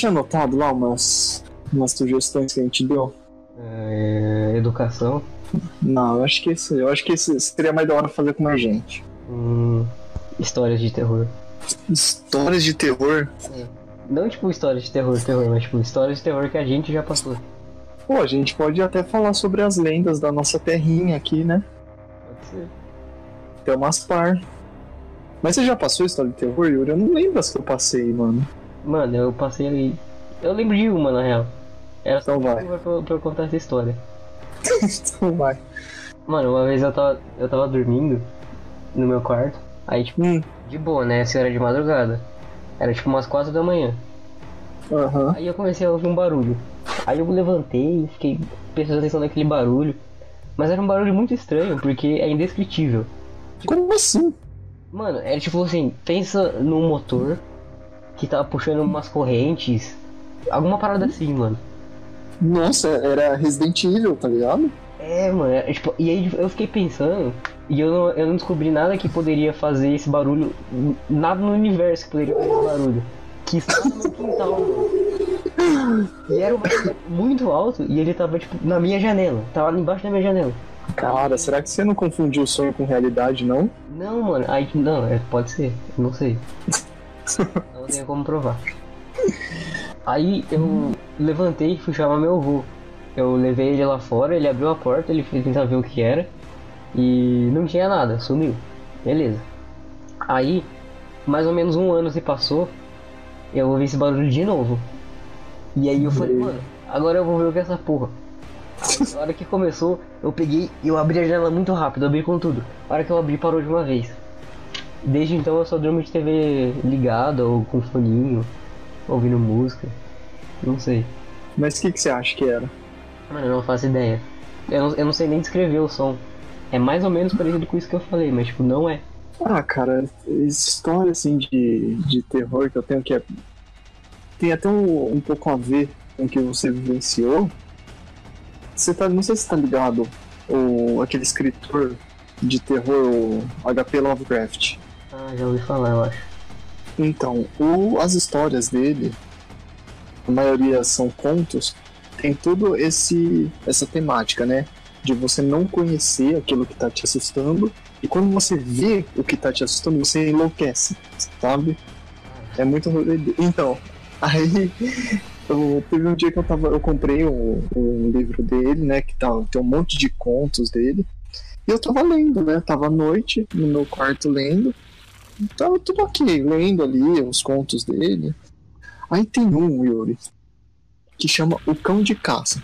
Tinha notado lá umas, umas sugestões que a gente deu? É, educação. Não, eu acho que esse, eu acho que esse seria mais da hora fazer com mais gente. Hum, histórias de terror. Histórias de terror? Não tipo histórias de terror, terror, mas tipo histórias de terror que a gente já passou. Pô, a gente pode até falar sobre as lendas da nossa terrinha aqui, né? Pode ser. Tem umas par. Mas você já passou história de terror, Yuri? Eu não lembro as que eu passei, mano. Mano, eu passei ali. Eu lembro de uma na real. Era só Então vai. pra, pra, eu contar essa história. então vai. Mano, uma vez eu tava, eu tava dormindo no meu quarto. Aí, tipo, Hum, de boa, né? Isso era de madrugada. Era tipo umas quatro da manhã. aham. Aí eu comecei a ouvir um barulho. Aí eu levantei e fiquei prestando atenção naquele barulho. Mas era um barulho muito estranho, porque é indescritível. Como assim? Mano, era tipo assim, pensa num motor que tava puxando umas correntes. Alguma parada assim, mano. Nossa, era Resident Evil, tá ligado? É, mano, é, tipo, e aí eu fiquei pensando, e eu não, eu não descobri nada que poderia fazer esse barulho, nada no universo que poderia fazer esse barulho. Que estava no quintal, mano. E era um muito alto, e ele tava, tipo, na minha janela. Tava embaixo da minha janela. Cara, será que você não confundiu sonho com realidade, não? Não, mano, aí, não, é, pode ser, não sei. Não tenho como provar. Aí eu levantei e fui chamar meu avô. Eu levei ele lá fora, ele abriu a porta, ele foi tentar ver o que era. E não tinha nada, sumiu. Beleza. Aí, mais ou menos um ano se passou, eu ouvi esse barulho de novo. E aí eu falei, mano, agora eu vou ver o que é essa porra. Na hora que começou, eu peguei e eu abri a janela muito rápido, abri com tudo. A hora que eu abri, parou de uma vez. Desde então eu só durmo de TV ligada ou com foninho, ouvindo música. Não sei. Mas o que, que você acha que era? Mano, eu não faço ideia. Eu não, eu não sei nem descrever o som. É mais ou menos parecido com isso que eu falei, mas tipo, não é. Ah, cara, história assim de, de terror que eu tenho que é. Tem até um, um pouco a ver com o que você vivenciou. Você tá. Não sei se você tá ligado. O, aquele escritor de terror, HP Lovecraft. Ah, já ouvi falar, eu acho. Então, o, as histórias dele, a maioria são contos, tem todo esse essa temática, né? De você não conhecer aquilo que tá te assustando e quando você vê o que tá te assustando, você enlouquece, sabe? É muito. Então, aí eu, teve um dia que eu tava, eu comprei um, um livro dele, né? Que tá, tem um monte de contos dele. E eu tava lendo, né? Tava à noite no meu quarto lendo. Tava tudo ok, lendo ali os contos dele. Aí tem um, Yuri, que chama O Cão de Caça.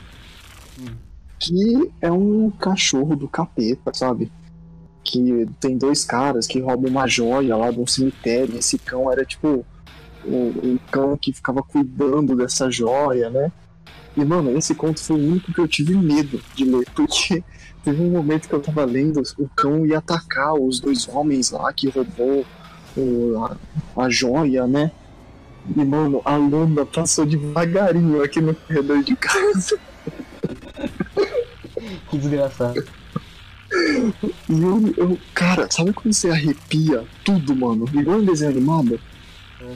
Que é um cachorro do capeta, sabe? Que tem dois caras que roubam uma joia lá de um cemitério. Esse cão era tipo o cão que ficava cuidando dessa joia, né? E, mano, esse conto foi o único que eu tive medo de ler, porque teve um momento que eu tava lendo, o cão ia atacar os dois homens lá que roubou o- a, a joia, né? E, mano, a lama passou devagarinho aqui no corredor de casa. Que desgraçado. E eu, eu, cara, sabe quando você arrepia tudo, mano? Igual um desenho animado?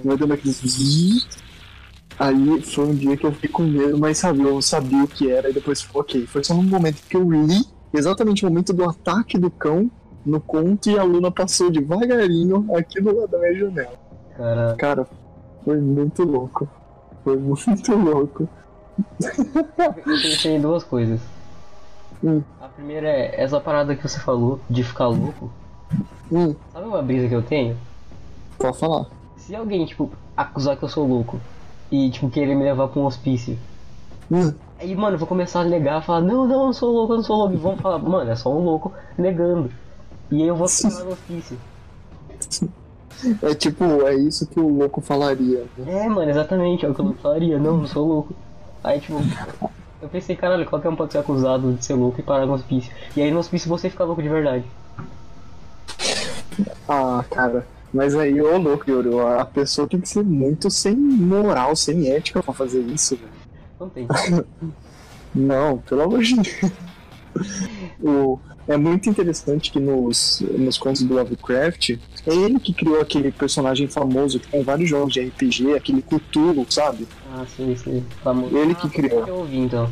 Vai dando aqueles. Aí foi um dia que eu fiquei com medo, mas sabe, eu sabia o que era e depois ok. Foi só um momento que eu li exatamente o momento do ataque do cão no conto e a Luna passou devagarinho aqui do lado da minha janela. Cara, Cara, foi muito louco. Foi muito louco. eu pensei em duas coisas. Hum. A primeira é essa parada que você falou de ficar louco. Hum, Sabe uma brisa que eu tenho? pode falar. Se alguém, tipo, acusar que eu sou louco e, tipo, querer me levar pra um hospício. Hum, Aí, mano, eu vou começar a negar, falar, não, não, eu não sou louco, eu não sou louco. E vão falar, mano, é só um louco negando. E aí eu vou ficar lá no hospício. é tipo, é isso que o louco falaria. né? É, mano, exatamente, é o que eu falaria, não, não sou louco. Aí, tipo, eu pensei, caralho, qualquer um pode ser acusado de ser louco e parar no hospício. E aí no hospício você fica louco de verdade. Ah, cara. Mas aí, ô louco, Yuri, a pessoa tem que ser muito sem moral, sem ética pra fazer isso, velho. Não tem. Não, pelo amor de Deus. O, é muito interessante que nos, nos contos do Lovecraft, é ele que criou aquele personagem famoso que tem vários jogos de RPG, aquele Cthulhu, sabe? Ah, sim, sim. Famoso. Ele que Ah, criou. Eu ouvi então.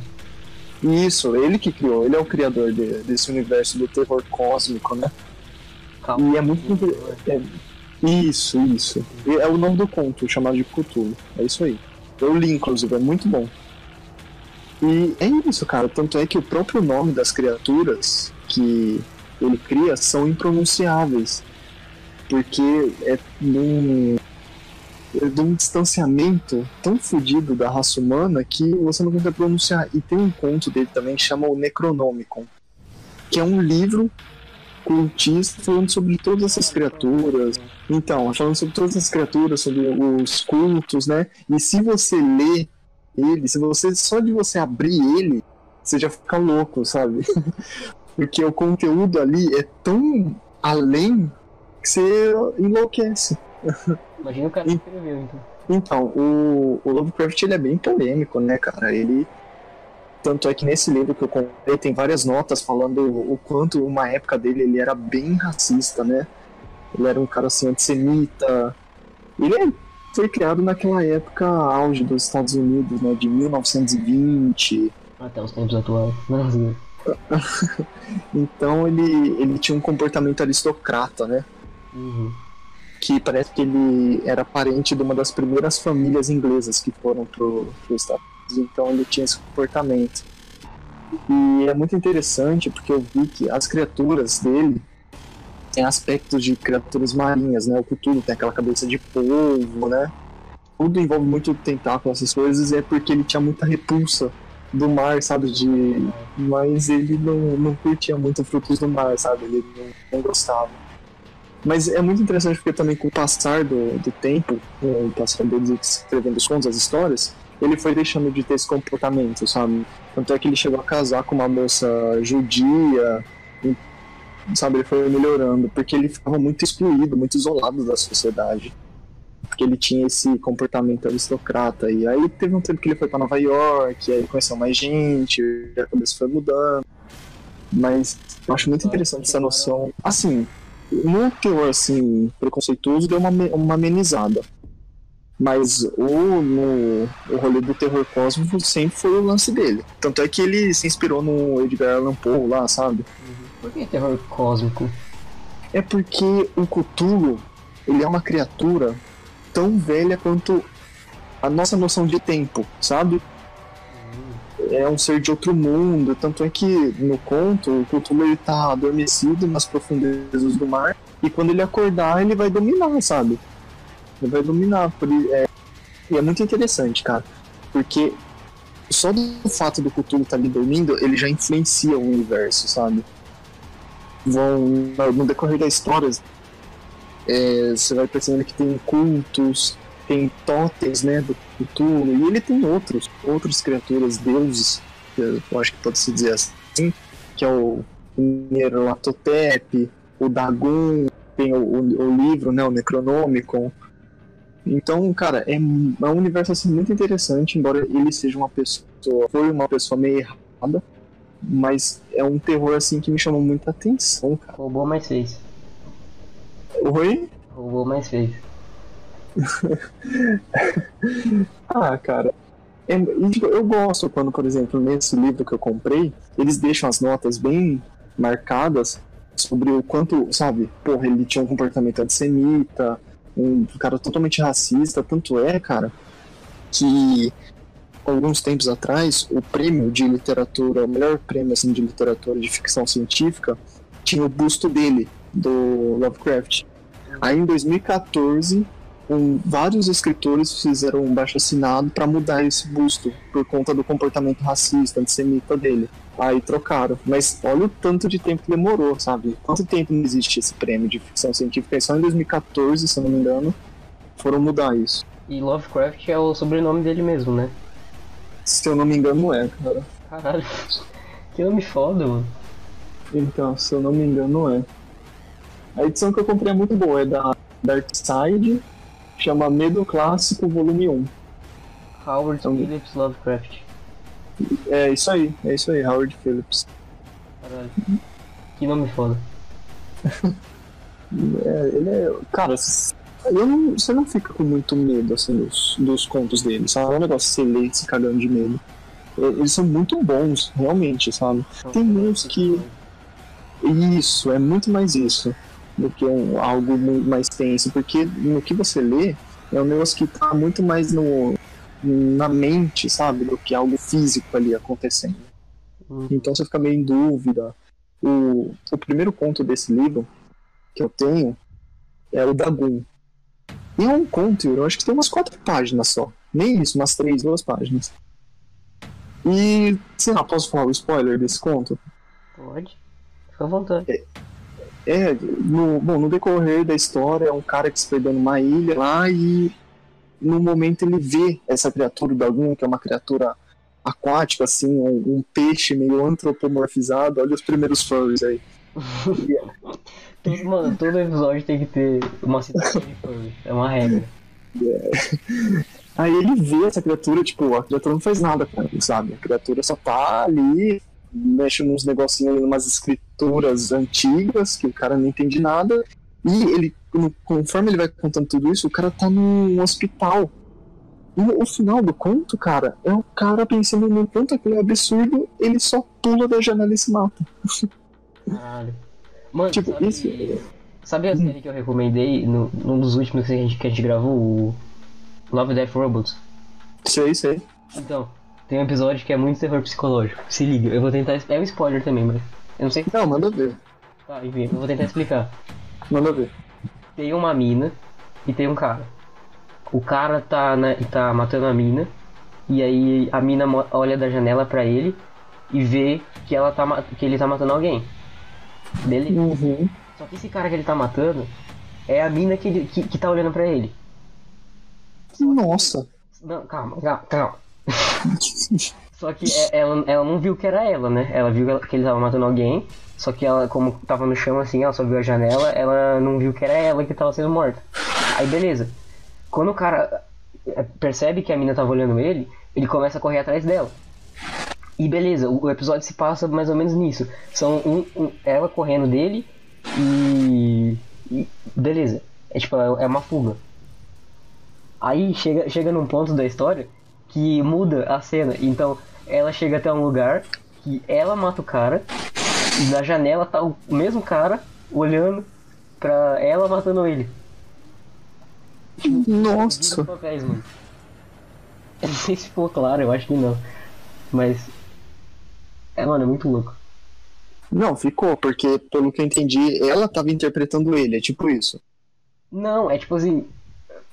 Isso, ele que criou, ele é o criador de- desse universo do terror cósmico, né? Calma. E é muito é- Isso, isso. É o nome do conto, chamado de Cthulhu. É isso aí. Eu li, inclusive, é muito bom. E é isso, cara. Tanto é que o próprio nome das criaturas que ele cria são impronunciáveis. Porque é é de um distanciamento tão fodido da raça humana que você não consegue pronunciar. E tem um conto dele também que chama o Necronomicon, que é um livro cultista falando sobre todas essas criaturas. Então, falando sobre todas essas criaturas, sobre os cultos, né? E se você lê ele, se você só de você abrir ele, você já fica louco, sabe? Porque o conteúdo ali é tão além que você enlouquece. Imagina o cara que escreveu, então. Então, o, o Lovecraft ele é bem polêmico, né, cara? Ele. Tanto é que nesse livro que eu comprei tem várias notas falando o quanto uma época dele ele era bem racista, né? Ele era um cara assim antissemita. Ele é- foi criado naquela época auge dos Estados Unidos, né? De 1920. Até os tempos atuais. Nossa, Então ele, ele tinha um comportamento aristocrata, né? uhum. que parece que ele era parente de uma das primeiras famílias inglesas que foram pro, pro Estados Unidos, então ele tinha esse comportamento. E é muito interessante porque eu vi que as criaturas dele têm aspectos de criaturas marinhas, né? O Cthulhu tem aquela cabeça de polvo, né? Tudo envolve muito tentáculo, essas coisas, e é porque ele tinha muita repulsa do mar, sabe? De... Mas ele não, não curtia muito frutos do mar, sabe? Ele não, não gostava. Mas é muito interessante porque também com o passar do, do tempo, com o passar deles escrevendo os contos, as histórias, ele foi deixando de ter esse comportamento, sabe? Tanto é que ele chegou a casar com uma moça judia, sabe? Ele foi melhorando, porque ele ficava muito excluído, muito isolado da sociedade. Porque ele tinha esse comportamento aristocrata. E aí teve um tempo que ele foi para Nova York, aí ele conheceu mais gente, a cabeça foi mudando. Mas eu acho muito interessante essa noção. Assim, no teor assim, preconceituoso deu uma, uma amenizada. Mas o, no, o rolê do terror cósmico sempre foi o lance dele. Tanto é que ele se inspirou no Edgar Allan Poe lá, sabe? Por que terror cósmico? É porque o Cthulhu, ele é uma criatura tão velha quanto a nossa noção de tempo, sabe? É um ser de outro mundo, tanto é que no conto o Cthulhu ele tá adormecido nas profundezas do mar e quando ele acordar ele vai dominar, sabe? Ele vai dominar. Por, é, e é muito interessante, cara, porque só do fato do Cthulhu estar ali dormindo, ele já influencia o universo, sabe? Vão, no decorrer da história, é, você vai percebendo que tem cultos, tem totens, né, do Cthulhu, e ele tem outros, outras criaturas, deuses, eu acho que pode se dizer assim, que é o Nyarlathotep, o Dagon, tem o, o- o livro, né, o Necronomicon. Então, cara, é, um- é um universo assim muito interessante, embora ele seja uma pessoa, foi uma pessoa meio errada, mas é um terror assim que me chamou muita atenção, cara. Roubou mais fez. Oi? Roubou mais fez. Ah, cara. É, tipo, eu gosto quando, por exemplo, nesse livro que eu comprei, eles deixam as notas bem marcadas sobre o quanto, sabe, porra, ele tinha um comportamento antissemita, um cara totalmente racista, tanto é, cara, que alguns tempos atrás, o prêmio de literatura, o melhor prêmio assim, de literatura de ficção científica, tinha o busto dele, do Lovecraft. Aí em 2014, um, vários escritores fizeram um baixo assinado para mudar esse busto por conta do comportamento racista, antissemita dele. Aí trocaram. Mas olha o tanto de tempo que demorou, sabe? Quanto tempo não existe esse prêmio de ficção científica? E só em 2014, se eu não me engano, foram mudar isso. E Lovecraft é o sobrenome dele mesmo, né? Se eu não me engano, é, cara. Caralho. Que nome foda, mano. Então, se eu não me engano, é. A edição que eu comprei é muito boa, é da Dark Side, chama Medo Clássico, volume 1. Howard Então- Phillips Lovecraft. É isso aí, é isso aí, Howard Phillips. Caralho. Que nome foda. É, ele é. Cara, não, você não fica com muito medo, assim, dos, dos contos dele, sabe? É um negócio lê se cagando de medo. Eles são muito bons, realmente, sabe? Tem uns que. Isso, é muito mais isso do que um, algo muito mais tenso, porque no que você lê é um negócio que tá muito mais no, na mente, sabe? Do que algo físico ali acontecendo. Hum. Então você fica meio em dúvida. O, o primeiro conto desse livro que eu tenho é o Dagun. E é um conto, eu acho que tem umas quatro páginas só. Nem isso, umas três, duas páginas. E, sei lá, posso falar o spoiler desse conto? Pode. Fica à vontade. É, no, bom, no decorrer da história, é um cara que se perdeu numa ilha lá e no momento ele vê essa criatura do Dagun, que é uma criatura aquática, assim, um, um peixe meio antropomorfizado. Olha os primeiros furries aí. Mano, todo episódio tem que ter uma citação de furry. É uma regra. Aí ele vê essa criatura, tipo, a criatura não faz nada com ele, sabe? A criatura só tá ali, mexe nos negocinhos, umas escrituras antigas, que o cara não entende nada. E ele, conforme ele vai contando tudo isso, o cara tá num hospital. E o final do conto, cara, é o cara pensando no quanto aquilo é absurdo, ele só pula da janela e se mata. Caralho. Mano, Tipo, sabe, isso- sabe a série que eu recomendei no, num dos últimos que a, gente, que a gente gravou? O Love Death Robots. Sei, sei. Então, tem um episódio que é muito terror psicológico. Se liga, eu vou tentar. É um spoiler também, mas. Eu não sei. Não, manda ver. Tá, enfim, eu vou tentar explicar. Manda ver. Tem uma mina e tem um cara. O cara tá, na, tá matando a mina. E aí a mina olha da janela pra ele e vê que, ela tá, que ele tá matando alguém. Beleza? Uhum. Só que esse cara que ele tá matando é a mina que, ele, que, que tá olhando pra ele. Nossa. Não, calma, calma, calma. Só que é- ela, ela não viu que era ela, né? Ela viu que ele tava matando alguém. Só que ela, como tava no chão assim, ela só viu a janela, ela não viu que era ela que tava sendo morta. Aí beleza. Quando o cara é, percebe que a mina tava olhando ele, ele começa a correr atrás dela. E beleza, o, o episódio se passa mais ou menos nisso. São um, um- ela correndo dele e, e beleza. É tipo, é, é uma fuga. Aí chega, chega num ponto da história que muda a cena. Então ela chega até um lugar que ela mata o cara e na janela tá o mesmo cara olhando pra ela matando ele. Nossa. papéis, mano. Eu não sei se ficou claro, eu acho que não. Mas. É, mano, é muito louco. Não, ficou, porque pelo que eu entendi, ela tava interpretando ele, é tipo isso. Não, é tipo assim.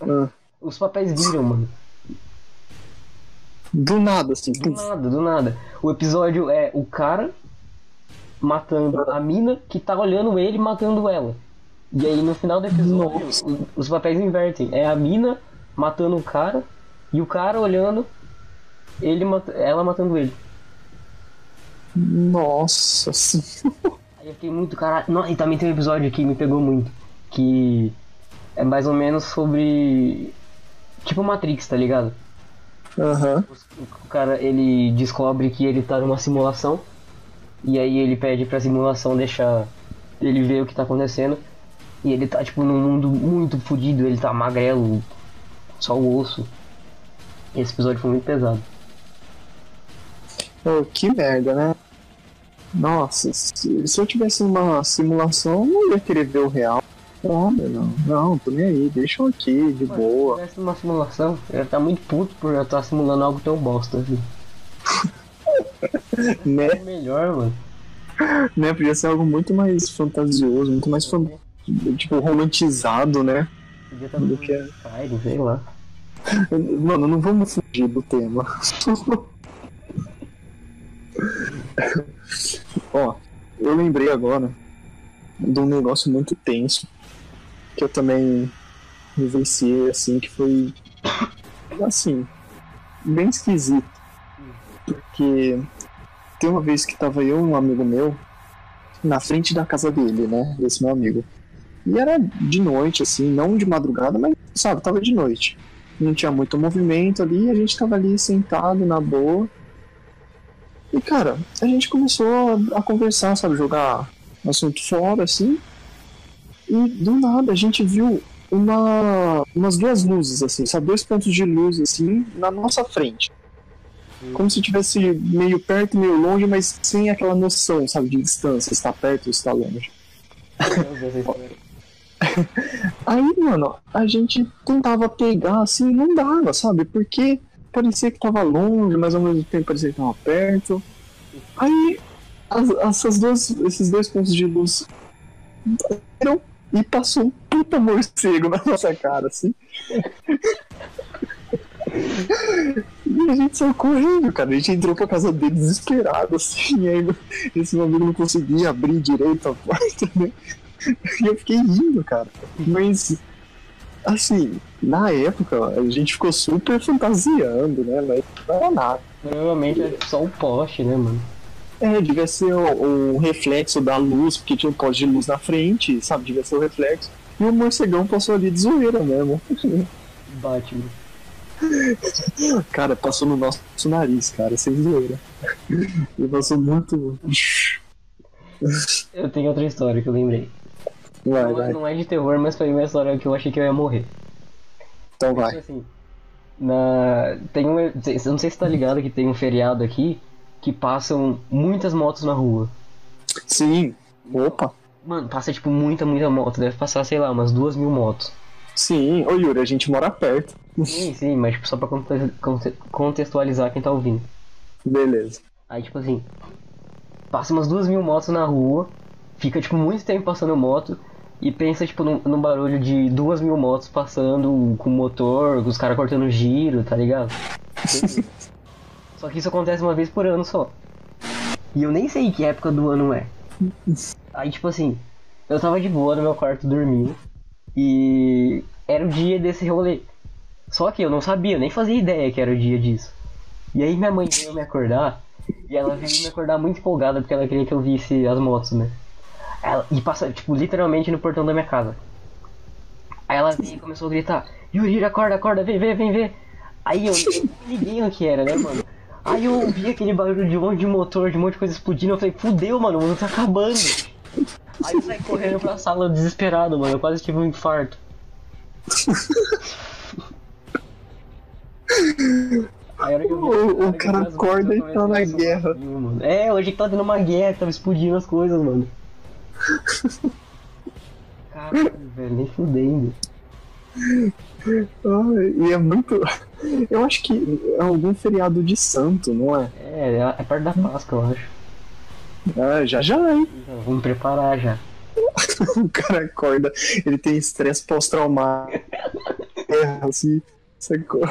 Ah, Os papéis viram, mano. Do nada, assim. Do nada, do nada. O episódio é o cara matando a mina que tá olhando ele matando ela. E aí no final do episódio Nossa. os papéis invertem. É a mina matando o cara e o cara olhando ele mat- ela matando ele. Nossa, assim. Aí eu fiquei muito caralho. Não, e também tem um episódio que me pegou muito. Que é mais ou menos sobre. Tipo Matrix, tá ligado? Aham. O cara ele descobre que ele tá numa simulação. E aí ele pede pra simulação deixar ele ver o que tá acontecendo. E ele tá tipo num mundo muito fodido, ele tá magrelo, só o osso. Esse episódio foi muito pesado. Oh, que merda, né? Nossa, se, se eu tivesse uma simulação, eu não ia querer ver o real. Não, não, não, tô nem aí, deixa eu aqui, de Mano, boa. Se tivesse uma simulação, eu ia estar muito puto por eu estar simulando algo tão bosta assim. Né? É melhor, mano. né? Podia ser algo muito mais fantasioso, muito mais fan... tipo romantizado, né? Podia estar Do que é. Fire, sei lá. Mano, não vamos fugir do tema. Ó, eu lembrei agora de um negócio muito tenso que eu também vivenciei assim, que foi assim, bem esquisito. Porque tem uma vez que tava eu e um amigo meu na frente da casa dele, né? Desse meu amigo. E era de noite, assim, não de madrugada, mas sabe, tava de noite não tinha muito movimento ali, a gente tava ali sentado na boa. E cara, a gente começou a, conversar, sabe, jogar assunto fora, assim. E do nada a gente viu uma, umas duas luzes, assim, sabe? Dois pontos de luz, assim, na nossa frente. Como se tivesse meio perto, meio longe, mas sem aquela noção, sabe, de distância, está perto ou está longe. Aí, mano, a gente tentava pegar assim, não dava, sabe? Porque parecia que tava longe, mas ao mesmo tempo parecia que tava perto. Aí, as, essas duas, esses dois pontos de luz bateram e passou um puta morcego na nossa cara, assim. E a gente saiu correndo, cara. A gente entrou pra casa dele desesperado, assim. E aí esse meu amigo não conseguia abrir direito a porta, né? E eu fiquei rindo, cara. Mas, assim, na época a gente ficou super fantasiando, né? Mas não era nada. Provavelmente é só um poste, né, mano? É, devia ser o, o reflexo da luz, porque tinha um poste de luz na frente, sabe? Devia ser o reflexo. E o morcegão passou ali de zoeira mesmo. Batman. Cara, passou no nosso nariz, cara, sem zoeira. E passou muito. Eu tenho outra história que eu lembrei. Vai, não, vai. não é de terror, mas foi uma história que eu achei que eu ia morrer. Então vai. assim, na... tem um. eu Não sei se tá ligado que tem um feriado aqui que passam muitas motos na rua. Sim. Opa. Mano, passa tipo muita, muita moto. Deve passar, sei lá, umas duas mil motos. Sim. Ô Yuri, a gente mora perto. Sim, sim, mas tipo, só pra conte- conte- contextualizar quem tá ouvindo. Beleza. Aí, tipo assim, passa umas duas mil motos na rua, fica, tipo, muito tempo passando moto, e pensa, tipo, num, num barulho de duas mil motos passando com motor, os caras cortando giro, tá ligado? só que isso acontece uma vez por ano só. E eu nem sei que época do ano é. Aí, tipo assim, eu tava de boa no meu quarto dormindo, e era o dia desse rolê. Só que eu não sabia, nem fazia ideia que era o dia disso. E aí minha mãe veio me acordar e ela veio me acordar muito empolgada porque ela queria que eu visse as motos, né? Ela, e passa, tipo, literalmente no portão da minha casa. Aí ela veio e começou a gritar, Yuri, acorda, acorda, vem, vem, vem, vem. Aí eu, eu nem liguei o que era, né, mano? Aí eu ouvi aquele barulho de um monte de motor, de um monte de coisa explodindo, eu falei, fudeu, mano, o mundo tá acabando. Aí eu saí correndo pra sala desesperado, mano, eu quase tive um infarto. Aí, vi- O- o cara acorda e tá na guerra. É, hoje que tá tendo uma guerra, tava explodindo as coisas, mano. Caralho, velho, nem fudendo. E é muito. Eu acho que é algum feriado de santo, não é? É, é perto da Páscoa, eu acho. Ah, já já, hein? Vamos preparar já. O cara acorda, ele tem estresse pós-traumático. É, assim. Sacou?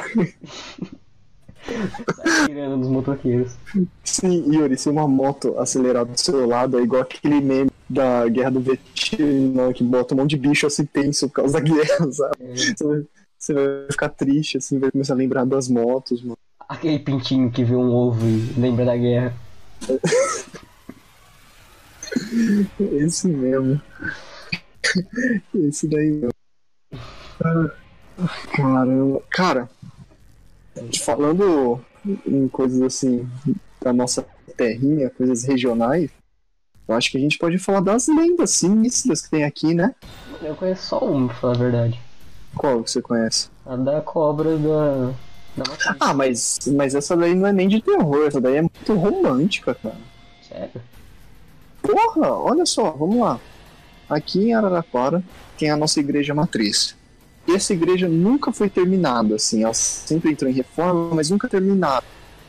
Tá tirando dos motoqueiros. Sim, Yuri, se uma moto acelerar do seu lado é igual aquele meme da guerra do Vietnã que bota um monte de bicho assim tenso por causa da guerra, sabe? É, Você vai, ficar triste, assim, vai começar a lembrar das motos, mano. aquele pintinho que vê um ovo e lembra da guerra. Esse mesmo. Esse daí mesmo. Caramba. Cara, falando em coisas assim da nossa terrinha, coisas regionais, eu acho que a gente pode falar das lendas sinistras que tem aqui, né? Eu conheço só uma, pra falar a verdade. Qual que você conhece? A da cobra da. Da. Ah, mas, mas essa daí não é nem de terror, essa daí é muito romântica, cara. Sério? Porra, olha só, vamos lá. Aqui em Araraquara tem a nossa igreja matriz. E essa igreja nunca foi terminada, assim, ela sempre entrou em reforma, mas nunca terminada.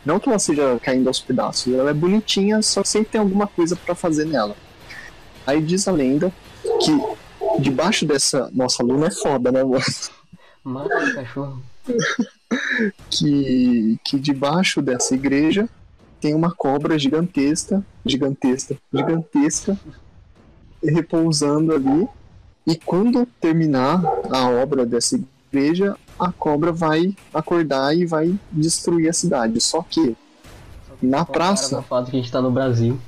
Não que ela seja caindo aos pedaços, ela é bonitinha, só que sempre tem alguma coisa pra fazer nela. Aí diz a lenda que debaixo dessa. Nossa, a Luna é foda, né, mano? Mata o cachorro. que, que debaixo dessa igreja tem uma cobra gigantesca, gigantesca, gigantesca, repousando ali. E quando terminar a obra dessa igreja, a cobra vai acordar e vai destruir a cidade. Só que na praça, o fato que a gente tá no Brasil.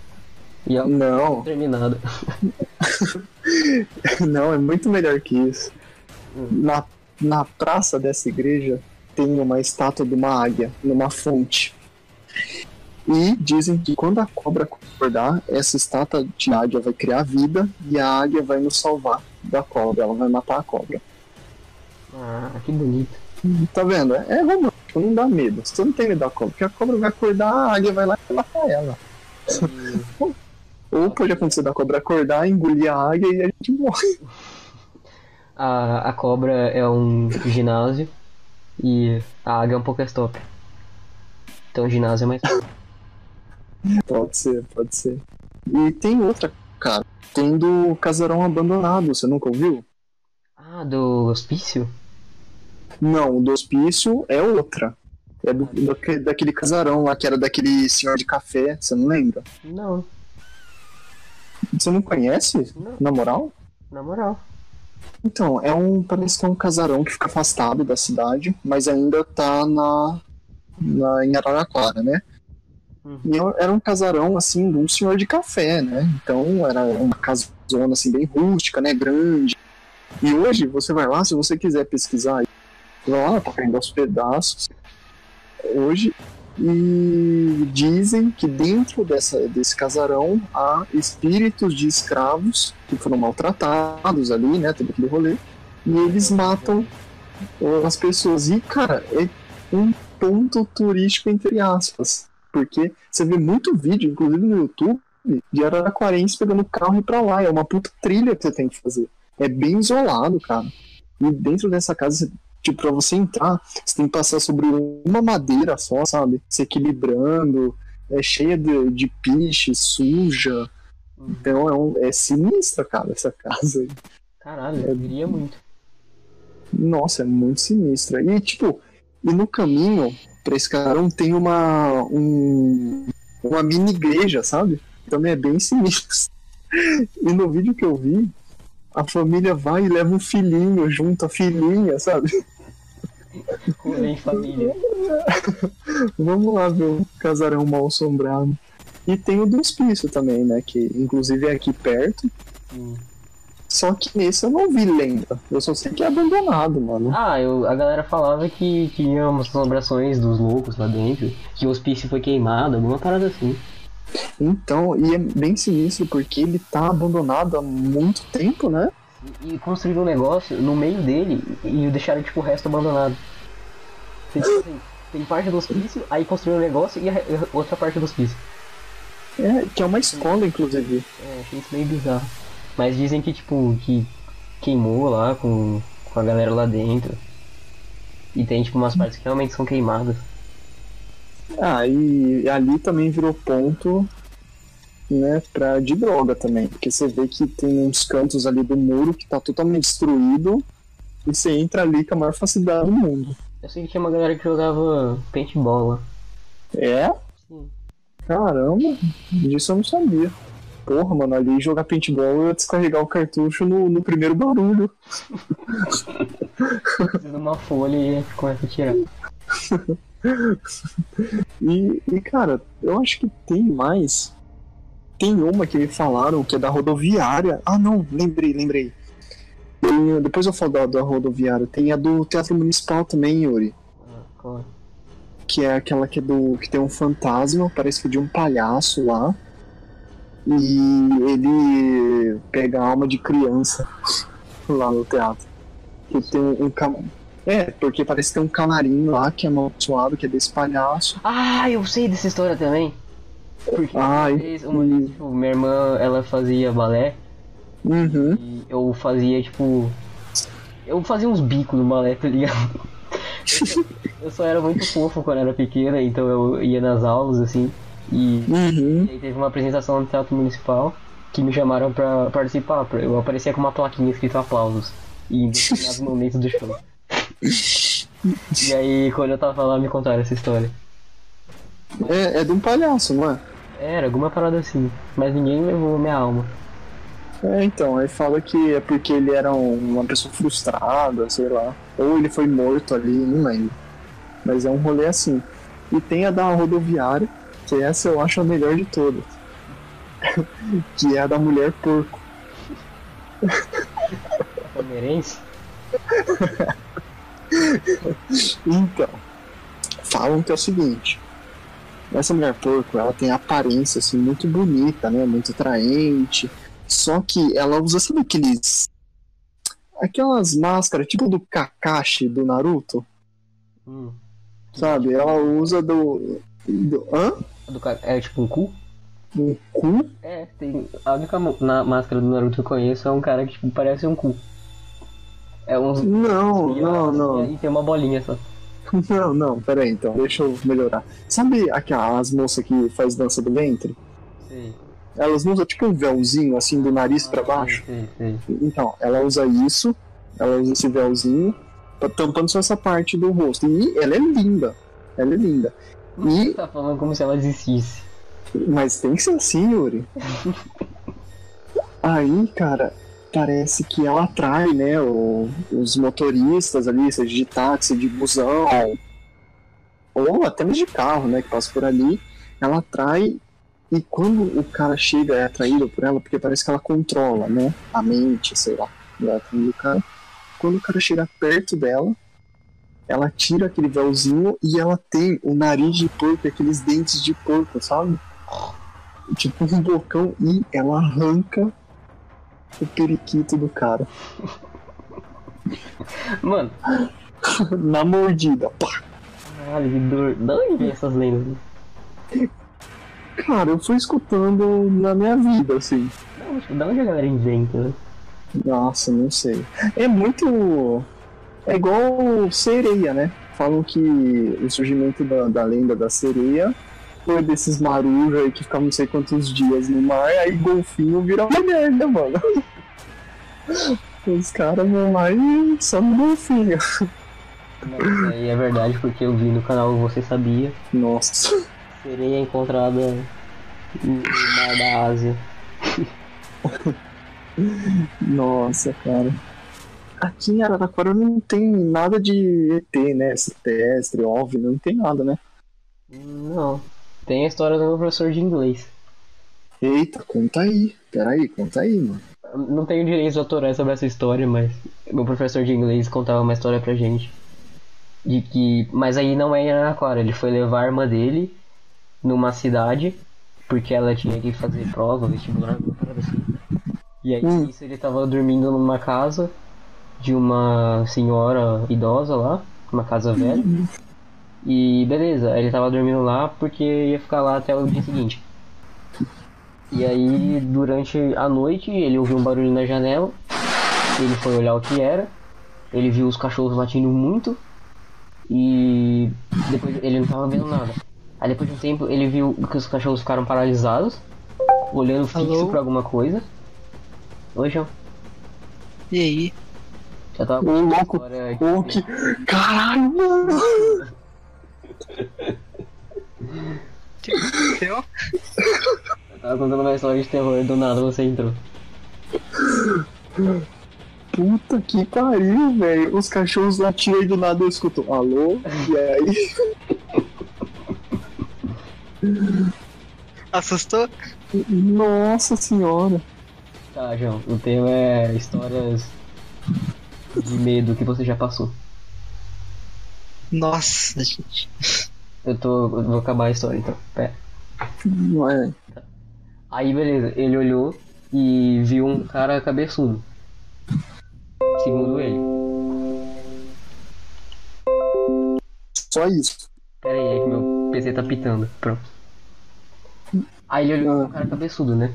E é não, terminado. não, é muito melhor que isso. Na, na praça dessa igreja tem uma estátua de uma águia, numa fonte. E dizem que quando a cobra acordar, essa estátua de águia vai criar vida e a águia vai nos salvar da cobra. Ela vai matar a cobra. Ah, que bonito. Tá vendo? É romântico, não dá medo. Você não tem medo da cobra, porque a cobra vai acordar, a águia vai lá e matar ela. E- Ou pode acontecer da cobra acordar, engolir a águia e a gente morre. A, a cobra é um ginásio e a águia é um Pokéstop. Então o ginásio é mais. Pode ser, pode ser. E tem outra, cara. Tem do casarão abandonado, você nunca ouviu? Ah, do hospício? Não, do hospício é outra. É do, daque- daquele casarão lá que era daquele senhor de café, você não lembra? Não, Você não conhece? Não. Na moral? na moral. Então, é um. Parece que é um casarão que fica afastado da cidade, mas ainda tá na. na em Araraquara, né? Uhum. E era um casarão, assim, de um senhor de café, né? Então era uma casona, assim, bem rústica, né? Grande. E hoje você vai lá, se você quiser pesquisar, vai lá, tá caindo aos pedaços. Hoje. E dizem que dentro dessa, desse casarão há espíritos de escravos que foram maltratados ali, né? Teve aquele rolê. E eles matam as pessoas. E, cara, é um ponto turístico, entre aspas. Porque você vê muito vídeo, inclusive no YouTube, de araraquarense pegando carro e ir pra lá. É uma puta trilha que você tem que fazer. É bem isolado, cara. E dentro dessa casa, tipo, pra você entrar, você tem que passar sobre uma madeira só, sabe? Se equilibrando. É cheia de, de piche, suja. Então é, um, é sinistra, cara, essa casa aí. Caralho, eu queria muito. Nossa, é muito sinistra. E, tipo, e no caminho pra esse casarão tem uma. Um, uma mini igreja, sabe? Também é bem sinistro. E no vídeo que eu vi, a família vai e leva um filhinho junto, a filhinha, sabe? Rolê em família. Vamos lá ver o casarão mal assombrado. E tem o do hospício também, né? Que inclusive é aqui perto. Sim. Só que nesse eu não vi lenda. Eu só sei que é abandonado, mano. Ah, eu, a galera falava que tinha umas assombrações dos loucos lá dentro, que o hospício foi queimado, alguma parada assim. Então, e é bem sinistro porque ele tá abandonado há muito tempo, né? E, e construíram um negócio no meio dele e deixaram tipo o resto abandonado. Tem, tipo assim, tem parte do hospício, aí construíram um negócio e a, a outra parte do hospício. É, que é uma escola, inclusive. É, achei isso meio bizarro. Mas dizem que tipo, que queimou lá com, com a galera lá dentro. E tem tipo umas partes que realmente são queimadas. Ah, e ali também virou ponto, né, pra, de droga também. Porque você vê que tem uns cantos ali do muro que tá totalmente destruído. E você entra ali com a maior facilidade do mundo. Eu sei que tinha uma galera que jogava paintball lá. É? Sim. Caramba, disso eu não sabia. Porra, mano, ali jogar paintball eu ia descarregar o cartucho no, no primeiro barulho. Precisa de uma folha e começa a tirar. E, e, cara, eu acho que tem mais. Tem uma que me falaram que é da rodoviária. Ah, não, lembrei, lembrei. Tem- depois eu falo da, da rodoviária. Tem a do Teatro Municipal também, Yuri. Ah, qual é? Que é aquela que é do. que tem um fantasma, parece que é de um palhaço lá. E ele pega a alma de criança lá no teatro. Que tem um. um É, porque parece que tem um canarinho lá que é amaldiçoado, que é desse palhaço. Ah, eu sei dessa história também. Porque uma vez, uma vez, tipo, minha irmã, ela fazia balé Uhum. e eu fazia, tipo... Eu fazia uns bicos no balé, tá ligado? Eu só era muito fofo quando era pequena, então eu ia nas aulas, assim, e, Uhum. e aí teve uma apresentação no Teatro Municipal que me chamaram pra participar. pra- Eu aparecia com uma plaquinha escrito aplausos e em determinados momentos do show. E aí, quando eu tava lá, me contaram essa história. É, é de um palhaço, não é? Era alguma parada assim, mas ninguém levou minha alma. É, então, aí fala que é porque ele era um- uma pessoa frustrada, sei lá. Ou ele foi morto ali, não lembro. Mas é um rolê assim. E tem a da rodoviária, que essa eu acho a melhor de todas. que é a da mulher porco. Palmeirense? Então, falam que é o seguinte: essa mulher porco, ela tem aparência assim muito bonita, né? Muito atraente. Só que ela usa sabe aqueles aquelas máscaras tipo do Kakashi do Naruto, Hum. sabe? Ela usa do, do hã? Do é tipo um cu? Um cu? É, tem. A única na máscara do Naruto que eu conheço é um cara que tipo, parece um cu. É uns. Não, não, não. E tem uma bolinha só. Não, não, pera aí então, deixa eu melhorar. Sabe aquelas moças que faz dança do ventre? Sei. Elas usam tipo um véuzinho assim do nariz pra baixo. Sei, sei. Então, ela usa isso, ela usa esse véuzinho, tá tampando só essa parte do rosto. E ela é linda. Ela é linda. Você E, tá falando como se ela existisse. mas tem que ser assim, Yuri. Aí, cara, parece que ela atrai, né, o- os motoristas ali, seja de táxi, de busão, ou até mesmo de carro, né, que passa por ali. Ela atrai e quando o cara chega é atraído por ela, porque parece que ela controla, né, a mente, sei lá, do cara. Quando o cara chega perto dela, ela tira aquele véuzinho e ela tem o nariz de porco, aqueles dentes de porco, sabe? Tipo um bocão e ela arranca o periquito do cara. Mano, Na mordida. Pá! caralho, que dor. Da onde vem essas lendas? Cara, eu fui escutando na minha vida, assim. Da onde a galera inventa, né? Nossa, não sei. É muito. É igual sereia, né? Falam que o surgimento da, da lenda da sereia foi desses marujos aí que ficavam não sei quantos dias no mar, aí golfinho vira uma merda, mano. Os caras vão lá e só no golfinho. Isso aí é verdade porque eu vi no canal Você Sabia. Nossa. Sereia encontrada no mar da Ásia. Nossa, cara. Aqui em Araraquara não tem nada de ET, né? Extraterrestre, OVNI, não tem nada, né? Não. Tem a história do meu professor de inglês. Eita, conta aí. Peraí, conta aí, mano. Não tenho direitos autorais sobre essa história, mas meu professor de inglês contava uma história pra gente. De que. Mas aí não é em Araraquara, ele foi levar a irmã dele numa cidade, porque ela tinha que fazer prova, vestibular, alguma parada assim. E aí Hum. isso ele tava dormindo numa casa de uma senhora idosa lá, uma casa velha. E beleza, ele tava dormindo lá porque ia ficar lá até o dia seguinte. E aí, durante a noite, ele ouviu um barulho na janela. Ele foi olhar o que era. Ele viu os cachorros latindo muito. E depois ele não tava vendo nada. Aí depois de um tempo ele viu que os cachorros ficaram paralisados, olhando fixo Alô? pra alguma coisa. Oi, João. E aí? Já tava Ô, com uma louco. história aqui. Ô, que. Caralho, mano! Eu? Eu tava contando uma história de terror, do nada você entrou. Puta que pariu, velho. Os cachorros latiam e do nada eu escuto. Alô? E aí? Assustou? Nossa senhora. Tá, João, o tema é histórias de medo que você já passou. Nossa, gente. Eu tô. Eu vou acabar a história então. Pera. É. Aí beleza, ele olhou e viu um cara cabeçudo. Segundo ele. Só isso. Pera aí, é que meu PC tá pitando. Pronto. Aí ele olhou um cara cabeçudo, né?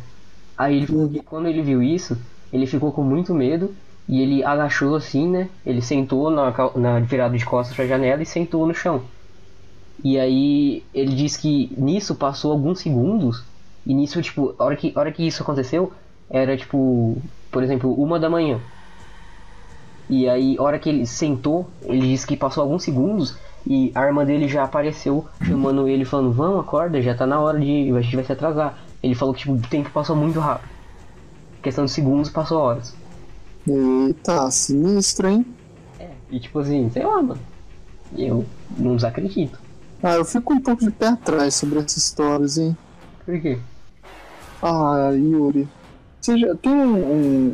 Aí ele que quando ele viu isso, ele ficou com muito medo e ele agachou assim, né? Ele sentou na, na virada de costas pra janela e sentou no chão. E aí ele disse que nisso passou alguns segundos e nisso, tipo, a hora que, a hora que isso aconteceu, era tipo, por exemplo, uma da manhã. E aí, a hora que ele sentou, ele disse que passou alguns segundos e a irmã dele já apareceu chamando ele, falando: Vamos, acorda, já tá na hora de. A gente vai se atrasar. Ele falou que tipo, o tempo passou muito rápido. Questão de segundos passou horas. Eita, sinistro, hein? E tipo assim, sei lá, mano. Eu não desacredito. Ah, eu fico um pouco de pé atrás sobre essas histórias, hein? Por quê? Ah, Yuri. Você já tem um, um-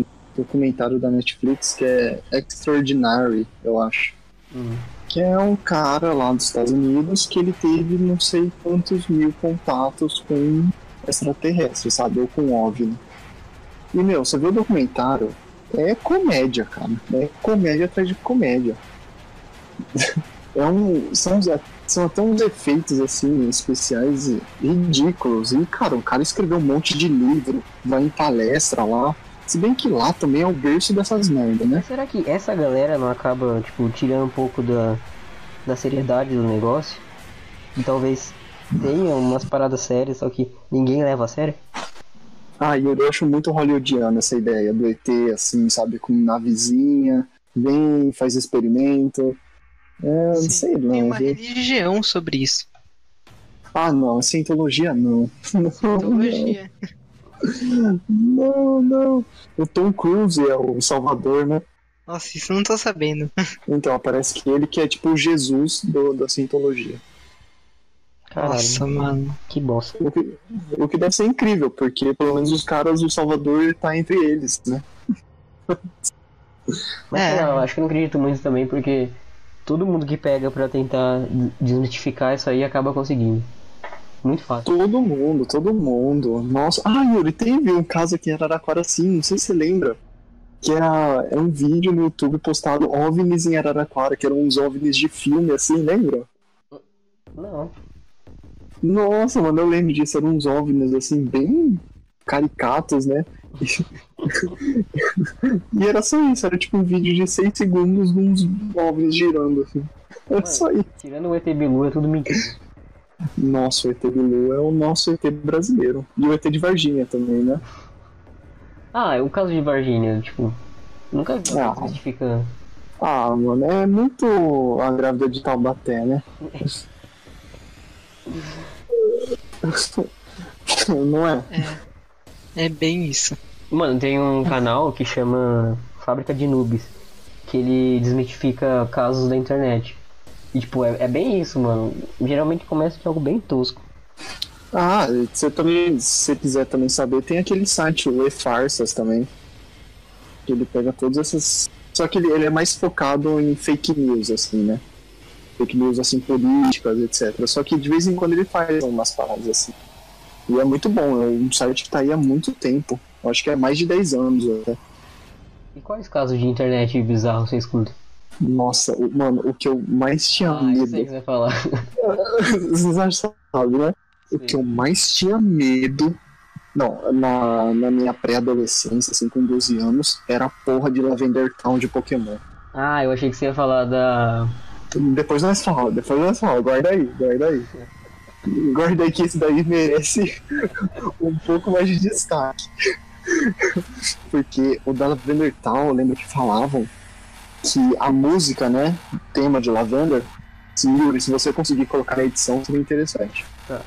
um documentário da Netflix que é Extraordinary, eu acho. Hum. Que é um cara lá dos Estados Unidos que ele teve não sei quantos mil contatos com extraterrestres, sabe? Ou com OVNI. E, meu, você vê o documentário, é comédia, cara. É comédia atrás de comédia. É um, são, são até uns efeitos, assim, especiais ridículos. E, cara, o cara escreveu um monte de livro, vai em palestra lá. Se bem que lá também é o berço dessas merdas, né? Será que essa galera não acaba, tipo, tirando um pouco da, da seriedade do negócio? E talvez tenha umas paradas sérias, só que ninguém leva a sério? Ah, eu acho muito hollywoodiano essa ideia do ET, assim, sabe, com navezinha, vem, faz experimento. É, não Sim, sei Tem não. uma religião sobre isso. Ah, não, cientologia não. Teologia. Não, não. O Tom Cruise é o salvador, né? Nossa, isso eu não tô sabendo. Então, parece que ele que é tipo o Jesus do, da cientologia. Caralho, Nossa, mano. que bosta. O que, o que deve ser incrível, porque pelo menos os caras, o salvador tá entre eles, né? Mas É. sei lá, eu acho que eu não acredito muito também, porque todo mundo que pega pra tentar d- desmistificar isso aí acaba conseguindo. Muito fácil. Todo mundo, todo mundo. Nossa. Ah, Yuri, teve um caso aqui em Araraquara assim, não sei se você lembra. Que era, era um vídeo no YouTube postado OVNIs em Araraquara, que eram uns OVNIs de filme, assim, lembra? Não. Nossa, mano, eu lembro disso. Eram uns OVNIs, assim, bem caricatos, né? e era só isso, era tipo um vídeo de 6 segundos de uns OVNIs girando, assim. Era Mano. só isso. Tirando o ET Bilu é tudo mentira. Nossa, o ET Bilu é o nosso ET brasileiro. E o ET de Varginha também, né? Ah, é o caso de Varginha, tipo. Nunca vi Ah. justificando. Ah, mano, é muito a grávida de Taubaté, né? Não é? É bem isso. Mano, tem um canal que chama Fábrica de Noobs, que ele desmitifica casos da internet. E tipo, é, é bem isso, mano. Geralmente começa de algo bem tosco. Ah, você também, se você quiser também saber, tem aquele site, o E-Farsas também. Que ele pega todas essas. Só que ele, ele é mais focado em fake news, assim, né? Fake news, assim, políticas, etc. Só que de vez em quando ele faz umas paradas assim. E é muito bom, é um site que tá aí há muito tempo. Eu acho que é mais de 10 anos até. E quais casos de internet bizarros você escuta? Nossa, mano, o que eu mais tinha Ah, eu sei medo. que você vai falar. Vocês já sabem, né? O que eu mais tinha medo. Não, na, na minha pré-adolescência, assim, com 12 anos, era a porra de Lavender Town de Pokémon. Ah, eu achei que você ia falar da. Depois nós falamos, depois nós falamos, guarda aí, guarda aí. Guarda aí que esse daí merece um pouco mais de destaque. Porque o da Lavender Town, eu lembro que falavam que a música, né, tema de Lavender, se, se você conseguir colocar na edição, seria interessante. Tá.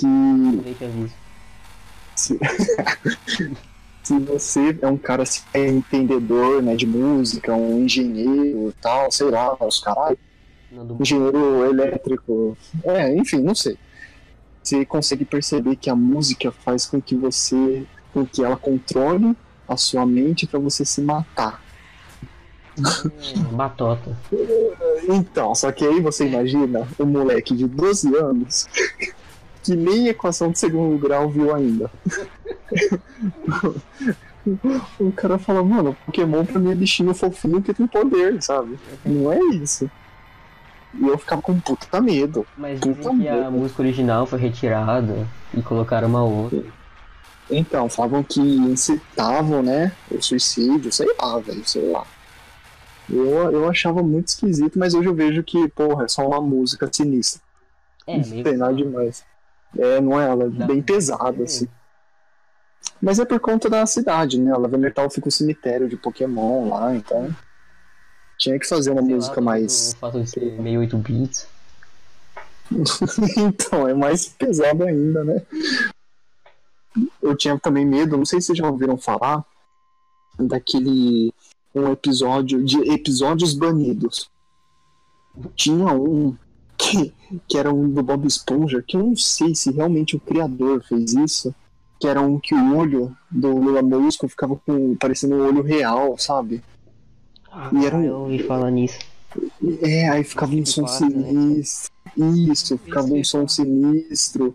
Que se, se você é um cara assim, é entendedor né, de música, um engenheiro e tal, sei lá, os caralho, engenheiro elétrico, é, enfim, não sei. Você consegue perceber que a música faz com que você, com que ela controle a sua mente para você se matar. Batota. Então, só que aí você imagina um moleque de 12 anos que nem equação de segundo grau viu ainda. o cara fala, mano, Pokémon pra mim é bichinho fofinho que tem poder, sabe? Não é isso. E eu ficava com puta medo. Mas Puta dizem que a merda. música original foi retirada e colocaram uma outra. Então, falavam que incitavam, né, o suicídio, sei lá, velho, sei lá. Eu, eu achava muito esquisito, mas hoje eu vejo que, porra, é só uma música sinistra. É, não tem nada demais. É, não é ela, é bem pesada, assim. Mas é por conta da cidade, né? A Lavender Town fica o cemitério de Pokémon lá, então. Tinha que fazer uma Sei lá, música talvez mais. O fato de ser meio 8 bits. então, é mais pesado ainda, né? Eu tinha também medo, não sei se vocês já ouviram falar, daquele. Um episódio de episódios banidos. Tinha um que, que era um do Bob Esponja, que eu não sei se realmente o criador fez isso. Que era um que o olho do Lula Molusco ficava com, parecendo um olho real, sabe? Ah, E era um- eu ouvi falar nisso. É, aí ficava um som né? sinistro. Isso, ficava um som sinistro.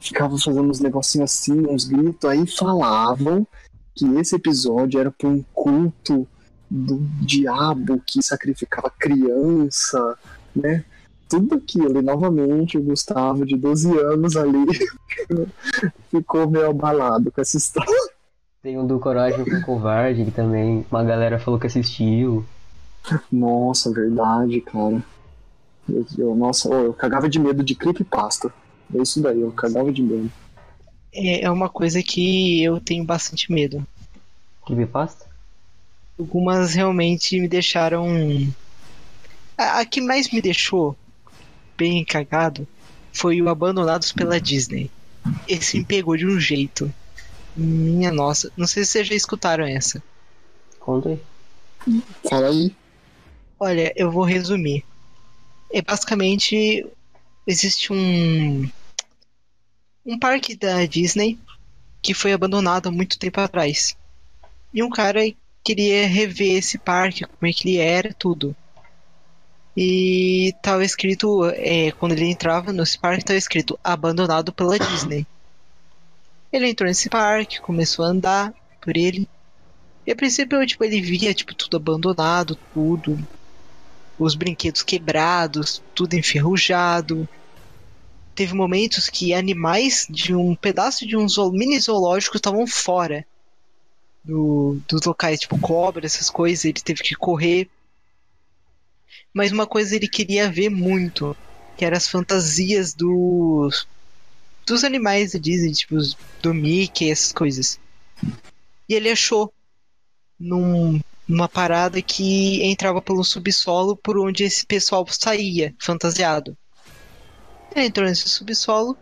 Ficava fazendo uns negocinhos assim, uns gritos. Aí falavam que esse episódio era pra um culto do diabo que sacrificava criança, né? Tudo aquilo. E novamente o Gustavo, de 12 anos ali, ficou meio abalado com essa história. Tem um do Coragem com o Covarde, que também uma galera falou que assistiu. Nossa, verdade, cara. Eu, eu- nossa, ô, eu cagava de medo de creepypasta. É isso daí, eu cagava de medo. É, é uma coisa que eu tenho bastante medo. Creepypasta? Algumas realmente me deixaram. A, a que mais me deixou bem cagado foi o Abandonados pela Disney. Esse me pegou de um jeito. Minha nossa, não sei se vocês já escutaram essa. Conta aí. Fala aí. Olha, eu vou resumir. É basicamente existe um um parque da Disney que foi abandonado há muito tempo atrás. E um cara queria rever esse parque, como é que ele era, tudo. E tava escrito, é, quando ele entrava nesse parque, tava escrito abandonado pela Disney. Ele entrou nesse parque, começou a andar por ele. E a princípio, tipo, ele via tipo tudo abandonado, tudo, os brinquedos quebrados, tudo enferrujado. Teve momentos que animais de um pedaço de um mini zoológico estavam fora do, dos locais, tipo cobra, essas coisas, ele teve que correr. Mas uma coisa ele queria ver muito, que eram as fantasias dos dos animais da Disney, tipo do Mickey, essas coisas. E ele achou num, numa parada que entrava pelo subsolo por onde esse pessoal saía, fantasiado. Ele entrou nesse subsolo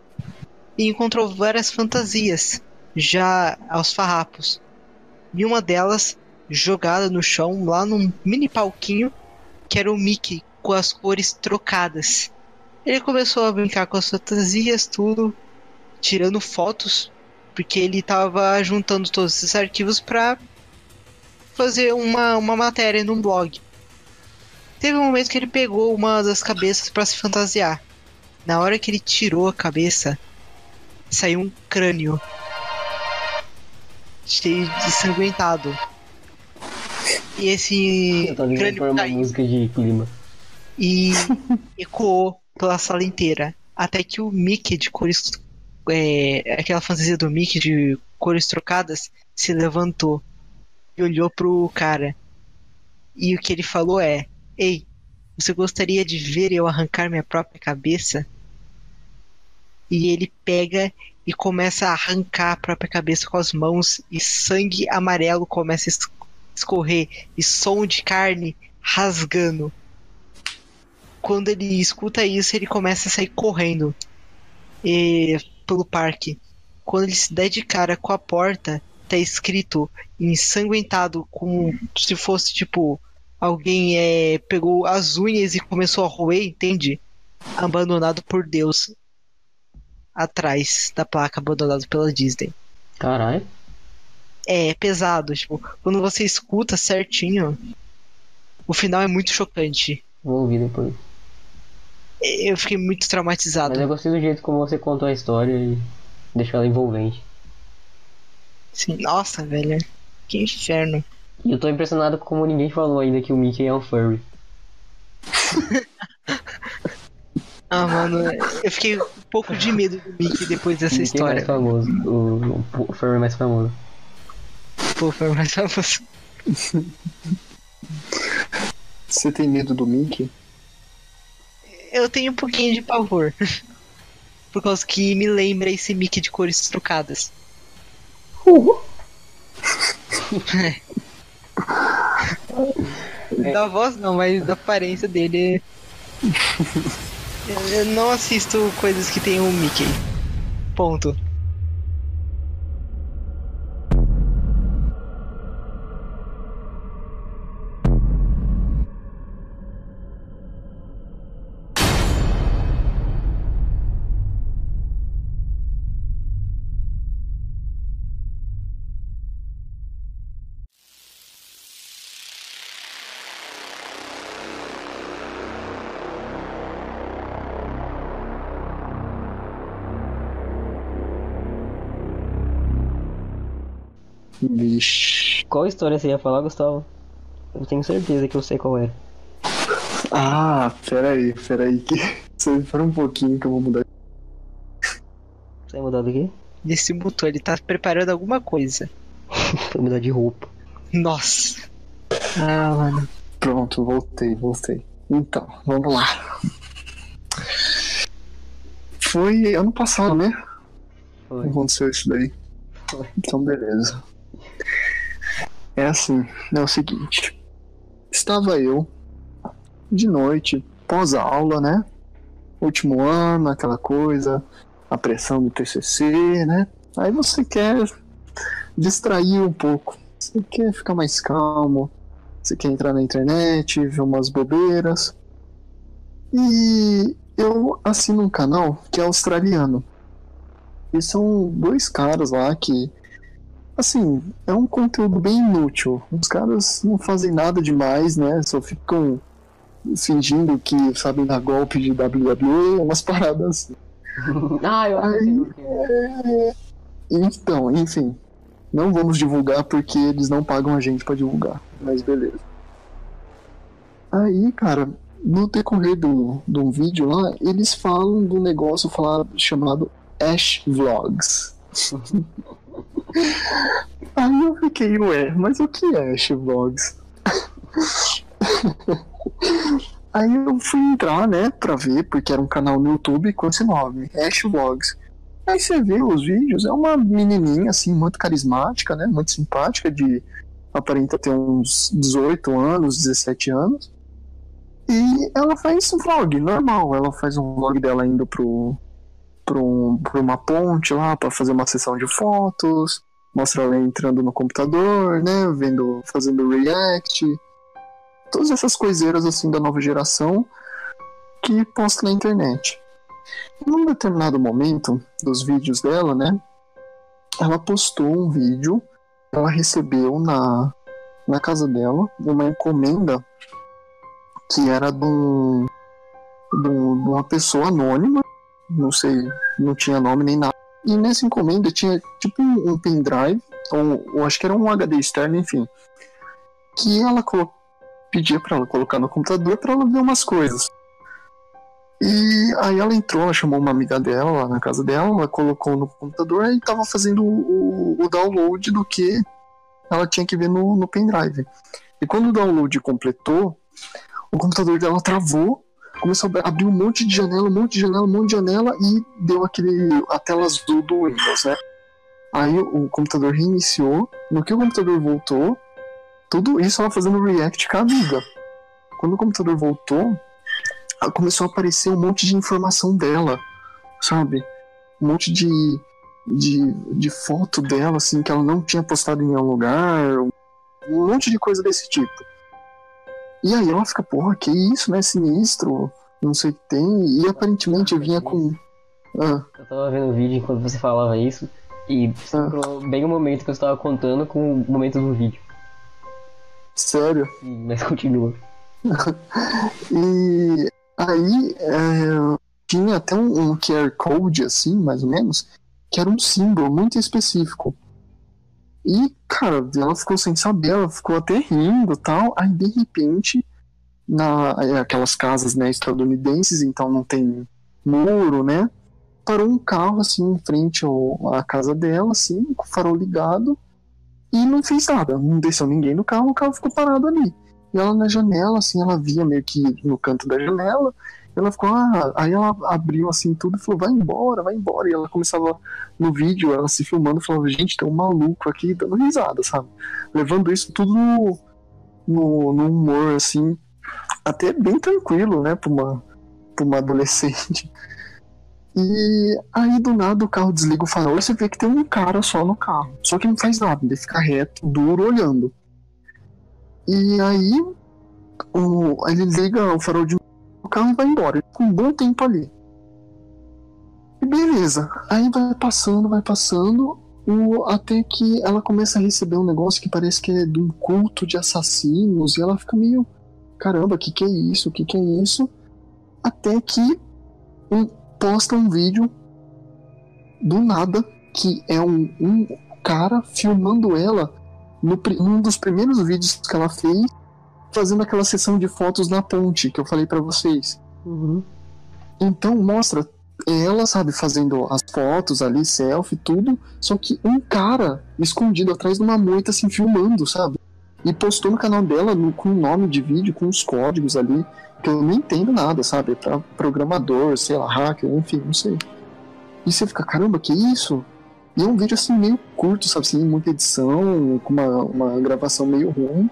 e encontrou várias fantasias, já aos farrapos. E uma delas jogada no chão, lá num mini palquinho, que era o Mickey com as cores trocadas. Ele começou a brincar com as fantasias, tudo, tirando fotos, porque ele estava juntando todos esses arquivos para fazer uma, uma matéria num blog. Teve um momento que ele pegou uma das cabeças para se fantasiar. Na hora que ele tirou a cabeça, saiu um crânio cheio de ensanguentado. E esse Eu tô crânio por uma caiu música de clima. e ecoou pela sala inteira. Até que o Mickey de cores. é, aquela fantasia do Mickey de cores trocadas se levantou e olhou pro cara. E o que ele falou é: Ei, você gostaria de ver eu arrancar minha própria cabeça? E ele pega e começa a arrancar a própria cabeça com as mãos, e sangue amarelo começa a escorrer, e som de carne rasgando quando ele escuta isso, ele começa a sair correndo eh, pelo parque. Quando ele se dá de cara com a porta, tá escrito ensanguentado, como se fosse tipo alguém é, pegou as unhas e começou a roer, entende? Abandonado por Deus. Atrás da placa abandonado pela Disney. Caralho. É pesado, tipo, quando você escuta certinho, o final é muito chocante. Vou ouvir depois. Eu fiquei muito traumatizado. Mas eu gostei do jeito como você contou a história e deixou ela envolvente. Sim, nossa, velho. Que inferno. E eu tô impressionado como ninguém falou ainda que o Mickey é um furry. Ah, mano, eu fiquei um pouco de medo do Mickey depois O dessa Mickey é história. mais famoso. O, o furry mais famoso. Pô, foi mais famoso. Você tem medo do Mickey? Eu tenho um pouquinho de pavor. Por causa que me lembra esse Mickey de cores trocadas. Da voz não, mas da aparência dele. Eu não assisto coisas que tem o Mickey. Ponto. História você ia falar, Gustavo? Eu tenho certeza que eu sei qual é. Ah, peraí, peraí. Que... Você espera um pouquinho que eu vou mudar. Você vai mudar do quê? Ele se mutou, ele tá preparando alguma coisa. Vai mudar de roupa. Nossa. Ah, mano. Pronto, voltei, voltei. Então, vamos lá. Foi ano passado, né? Foi. Aconteceu isso daí. Foi. Então, beleza. É assim, é o seguinte. Estava eu de noite, pós-aula, né? Último ano, aquela coisa, a pressão do TCC, né? Aí você quer distrair um pouco. Você quer ficar mais calmo. Você quer entrar na internet, ver umas bobeiras. E eu assino um canal que é australiano. E são dois caras lá que assim, é um conteúdo bem inútil. Os caras não fazem nada demais, né? Só ficam fingindo que sabem dar golpe de WWE, umas paradas. ah, eu Aí, é. é... Então, enfim. Não vamos divulgar porque eles não pagam a gente pra divulgar. Mas beleza. Aí, cara, no decorrer do, do vídeo lá, eles falam do negócio falar, chamado Ash Vlogs. Aí eu fiquei, ué, mas o que é Vlogs? Aí eu fui entrar, né, pra ver, porque era um canal no YouTube com esse nome, Ash Vlogs. Aí você vê os vídeos, é uma menininha, assim, muito carismática, né, muito simpática, de aparenta ter uns 18 anos, 17 anos. E ela faz um vlog normal, ela faz um vlog dela indo pro, pro, pra uma ponte lá pra fazer uma sessão de fotos, mostra ela entrando no computador, né, vendo, fazendo react, todas essas coiseiras assim da nova geração que posta na internet. Em um determinado momento dos vídeos dela, né, ela postou um vídeo, ela recebeu na, na casa dela uma encomenda que era de, um, de, um- de uma pessoa anônima, não sei, não tinha nome nem nada. E nessa encomenda tinha tipo um, um pendrive, ou, ou acho que era um HD externo, enfim, que ela pedia para ela colocar no computador para ela ver umas coisas. E aí ela entrou, ela chamou uma amiga dela lá na casa dela, ela colocou no computador e estava fazendo o, o download do que ela tinha que ver no, no pendrive. E quando o download completou, o computador dela travou, começou a abrir um monte de janela, um monte de janela, um monte de janela e deu aquele a tela azul do Windows, né? Aí o computador reiniciou, no que o computador voltou, tudo isso ela fazendo react com a amiga. Quando o computador voltou, começou a aparecer um monte de informação dela, sabe? Um monte de, de, de foto dela, assim, que ela não tinha postado em nenhum lugar, um monte de coisa desse tipo. E aí ela fica, porra, que isso, né? Sinistro, não sei o que tem. E aparentemente vinha com. Ah, Eu tava vendo o vídeo enquanto você falava isso e sincronou bem o momento que eu estava contando com o momento do vídeo. sério. Sim, mas continua. E aí é, tinha até um, um QR Code, assim, mais ou menos, que era um símbolo muito específico. E, cara, ela ficou sem saber, ela ficou até rindo tal. Aí, de repente, na é, aquelas casas né, estadunidenses, então não tem muro, né? Parou um carro, assim, em frente ao, à casa dela, assim, com o farol ligado. E não fez nada, não desceu ninguém no carro, o carro ficou parado ali. E ela na janela, assim, ela via meio que no canto da janela. Ela ficou, ah, aí ela abriu assim tudo e falou, vai embora, vai embora. E ela começava no vídeo, ela se filmando, falava, gente, tem um maluco aqui dando risada, sabe? Levando isso tudo no, no, no humor, assim, até bem tranquilo, né, pra uma, pra uma adolescente. E aí do nada o carro desliga o farol e você vê que tem um cara só no carro. Só que não faz nada, ele fica reto, duro, olhando. E aí o, ele liga o farol de carro e vai embora. Fica um bom tempo ali. E beleza. Aí vai passando, vai passando. O, até que ela começa a receber um negócio que parece que é de um culto de assassinos. E ela fica meio. Caramba, o que, que é isso? O que, que é isso? Até que um, posta um vídeo do nada que é um, um cara filmando ela no, num dos primeiros vídeos que ela fez, fazendo aquela sessão de fotos na ponte que eu falei para vocês. Uhum. Então mostra ela, sabe, fazendo as fotos ali, selfie, tudo, só que um cara escondido atrás de uma moita, assim, filmando, sabe? E postou no canal dela no, com o nome de vídeo, com os códigos ali, que eu não entendo nada, sabe? Pra programador, sei lá, hacker, enfim, não sei. E você fica, caramba, que isso? E é um vídeo assim meio curto, sabe? Sem muita edição, com uma, uma gravação meio ruim.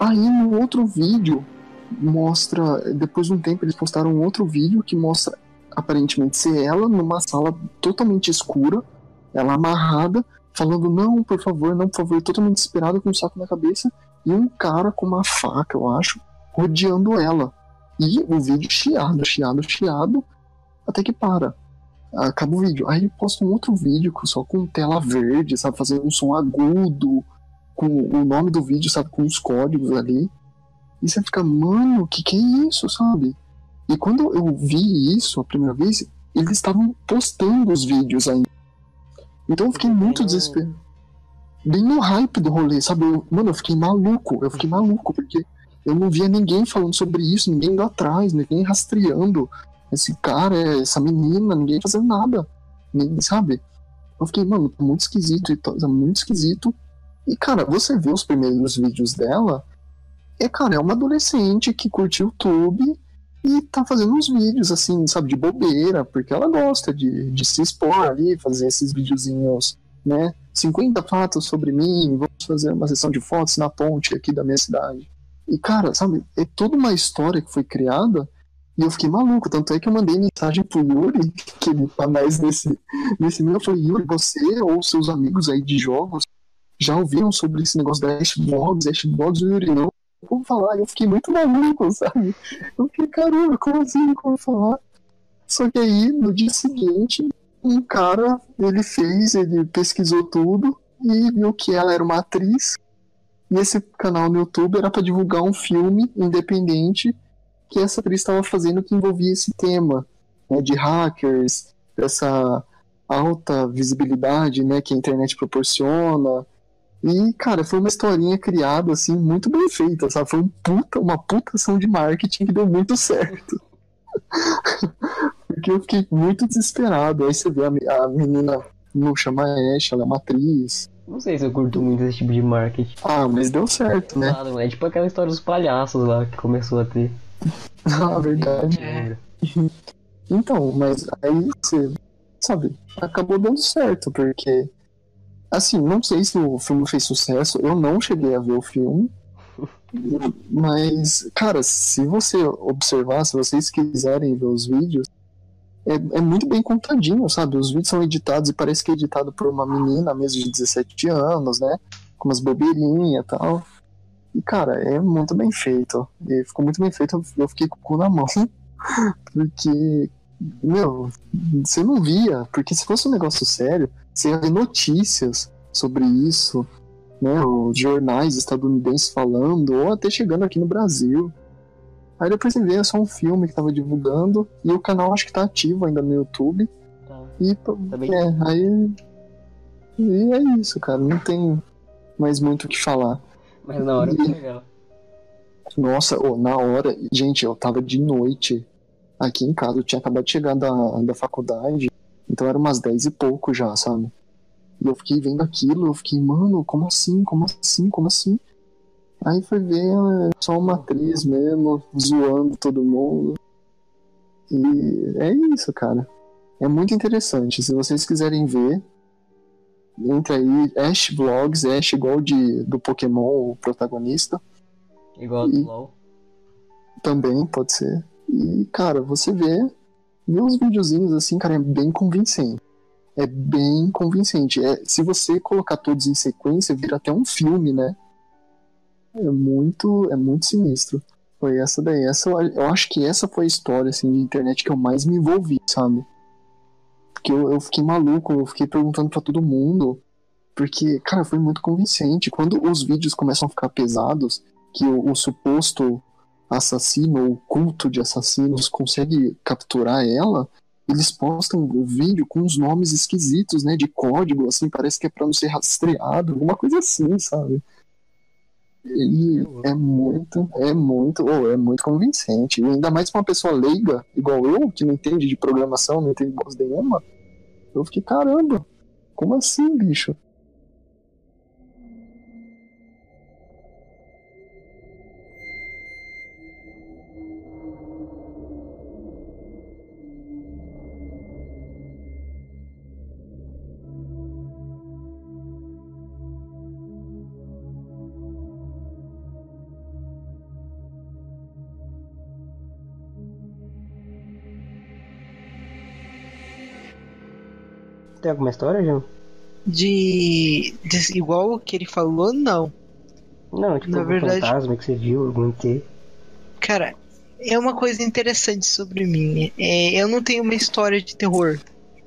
Aí no outro vídeo mostra. Depois de um tempo eles postaram outro vídeo que mostra aparentemente ser ela numa sala totalmente escura, ela amarrada, falando: Não, por favor, não, por favor, totalmente desesperada com um saco na cabeça, e um cara com uma faca, eu acho, rodeando ela. E o vídeo chiado, chiado, chiado, até que para. Acaba o vídeo. Aí posta um outro vídeo só com tela verde, sabe? Fazendo um som agudo, com o nome do vídeo, sabe? Com os códigos ali. E você fica, mano, que, que é isso, sabe? E quando eu vi isso a primeira vez, eles estavam postando os vídeos ainda. Então eu fiquei muito desesperado. Bem no hype do rolê, sabe? Eu, mano, eu fiquei maluco. Eu fiquei maluco, porque eu não via ninguém falando sobre isso, ninguém indo atrás, ninguém rastreando esse cara, essa menina, ninguém fazendo nada. Ninguém, sabe? Eu fiquei, mano, tá muito esquisito, tá muito esquisito. E, cara, você vê os primeiros vídeos dela, é, cara, é uma adolescente que curte YouTube e tá fazendo uns vídeos, assim, sabe, de bobeira, porque ela gosta de, de se expor ali, fazer esses videozinhos, né? 50 fatos sobre mim, vamos fazer uma sessão de fotos na ponte aqui da minha cidade. E, cara, sabe, é toda uma história que foi criada e eu fiquei maluco. Tanto é que eu mandei mensagem pro Yuri, que ele tá mais nesse, nesse meio. Eu falei, Yuri, você ou seus amigos aí de jogos já ouviram sobre esse negócio da Ash Blogs, Ash Blogs, o Yuri não. Como falar? Eu fiquei muito maluco, sabe? Eu fiquei, caramba, como assim? Como falar? Só que aí, no dia seguinte, um cara, ele fez, ele pesquisou tudo e viu que ela era uma atriz e esse canal no YouTube era para divulgar um filme independente que essa atriz estava fazendo que envolvia esse tema né, de hackers, dessa alta visibilidade né, que a internet proporciona. E, cara, foi uma historinha criada, assim, muito bem feita, sabe? Foi um puta, uma puta ação de marketing que deu muito certo. Porque eu fiquei muito desesperado. Aí você vê a, a menina não chama Ash, ela é uma atriz. Não sei se eu curto muito esse tipo de marketing. Ah, mas deu certo, né? Claro, é tipo aquela história dos palhaços lá que começou a ter. ah, verdade. É. Então, mas aí você, sabe, acabou dando certo, porque. Assim, não sei se o filme fez sucesso, eu não cheguei a ver o filme. Mas, cara, se você observar, se vocês quiserem ver os vídeos, é, é, muito bem contadinho, sabe? Os vídeos são editados e parece que é editado por uma menina mesmo de 17 anos, né? Com umas bobeirinhas e tal. E, cara, é muito bem feito. E ficou muito bem feito, eu fiquei com o cu na mão. Porque, meu, você não via. Porque se fosse um negócio sério, você ia ver notícias sobre isso, né? Os jornais estadunidenses falando, ou até chegando aqui no Brasil. Aí depois você vê, só um filme que tava divulgando, e o canal acho que tá ativo ainda no YouTube. Tá. E, Também. é, aí. E é isso, cara, não tem mais muito o que falar. Mas na hora foi legal. Nossa, ô, na hora, gente, eu tava de noite aqui em casa, eu tinha acabado de chegar da, da faculdade, então era umas 10 e pouco já, sabe? E eu fiquei vendo aquilo, eu fiquei, mano, como assim? Como assim? Como assim? Aí foi ver é só uma atriz mesmo, zoando todo mundo. E é isso, cara. É muito interessante. Se vocês quiserem ver, entra aí, Ash Vlogs, Ash igual de, do Pokémon, o protagonista. Igual do E- LOL. Também pode ser. E, cara, você vê, os videozinhos assim, cara, é bem convincente. É bem convincente. É, se você colocar todos em sequência, vira até um filme, né? É muito, é muito sinistro. Foi essa daí. Essa, eu- acho que essa foi a história assim, de internet que eu mais me envolvi, sabe? Porque eu, eu fiquei maluco, eu fiquei perguntando pra todo mundo. Porque, cara, foi muito convincente. Quando os vídeos começam a ficar pesados, que o, o suposto assassino ou culto de assassinos consegue capturar ela, eles postam o vídeo com uns nomes esquisitos, né? De código, assim, parece que é pra não ser rastreado, alguma coisa assim, sabe? E é muito, é muito, oh, é muito convincente. E ainda mais pra uma pessoa leiga, igual eu, que não entende de programação, não entende bosta nenhuma. Eu fiquei, caramba, como assim, bicho? Tem alguma história, João? De, de- igual o que ele falou, não. Não, tipo, Na verdade- fantasma que você viu, algum ET. Cara, é uma coisa interessante sobre mim. É, eu não tenho uma história de terror.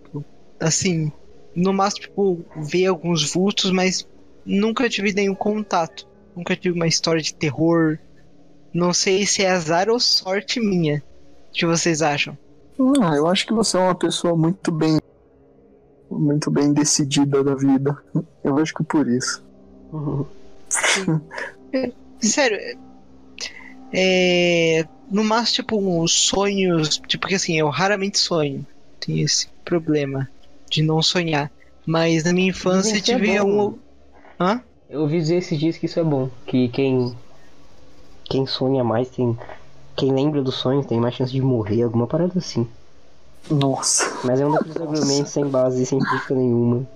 Tipo, Assim, no máximo, tipo, ver alguns vultos, mas nunca tive nenhum contato. Nunca tive uma história de terror. Não sei se é azar ou sorte minha. O que vocês acham? Ah, eu acho que você é uma pessoa muito bem. Muito bem decidida da vida. Eu acho que por isso. Uhum. Sério, é. No máximo, tipo, sonhos. Tipo, porque assim, eu raramente sonho. Tenho esse problema de não sonhar. Mas na minha infância Isso é tive bom. um. Hã? Eu ouvi dizer esses dias que isso é bom. Que quem. Quem sonha mais tem. Quem lembra dos sonhos tem mais chance de morrer, alguma parada assim. Nossa. Mas é um daqueles argumentos sem base científica nenhuma.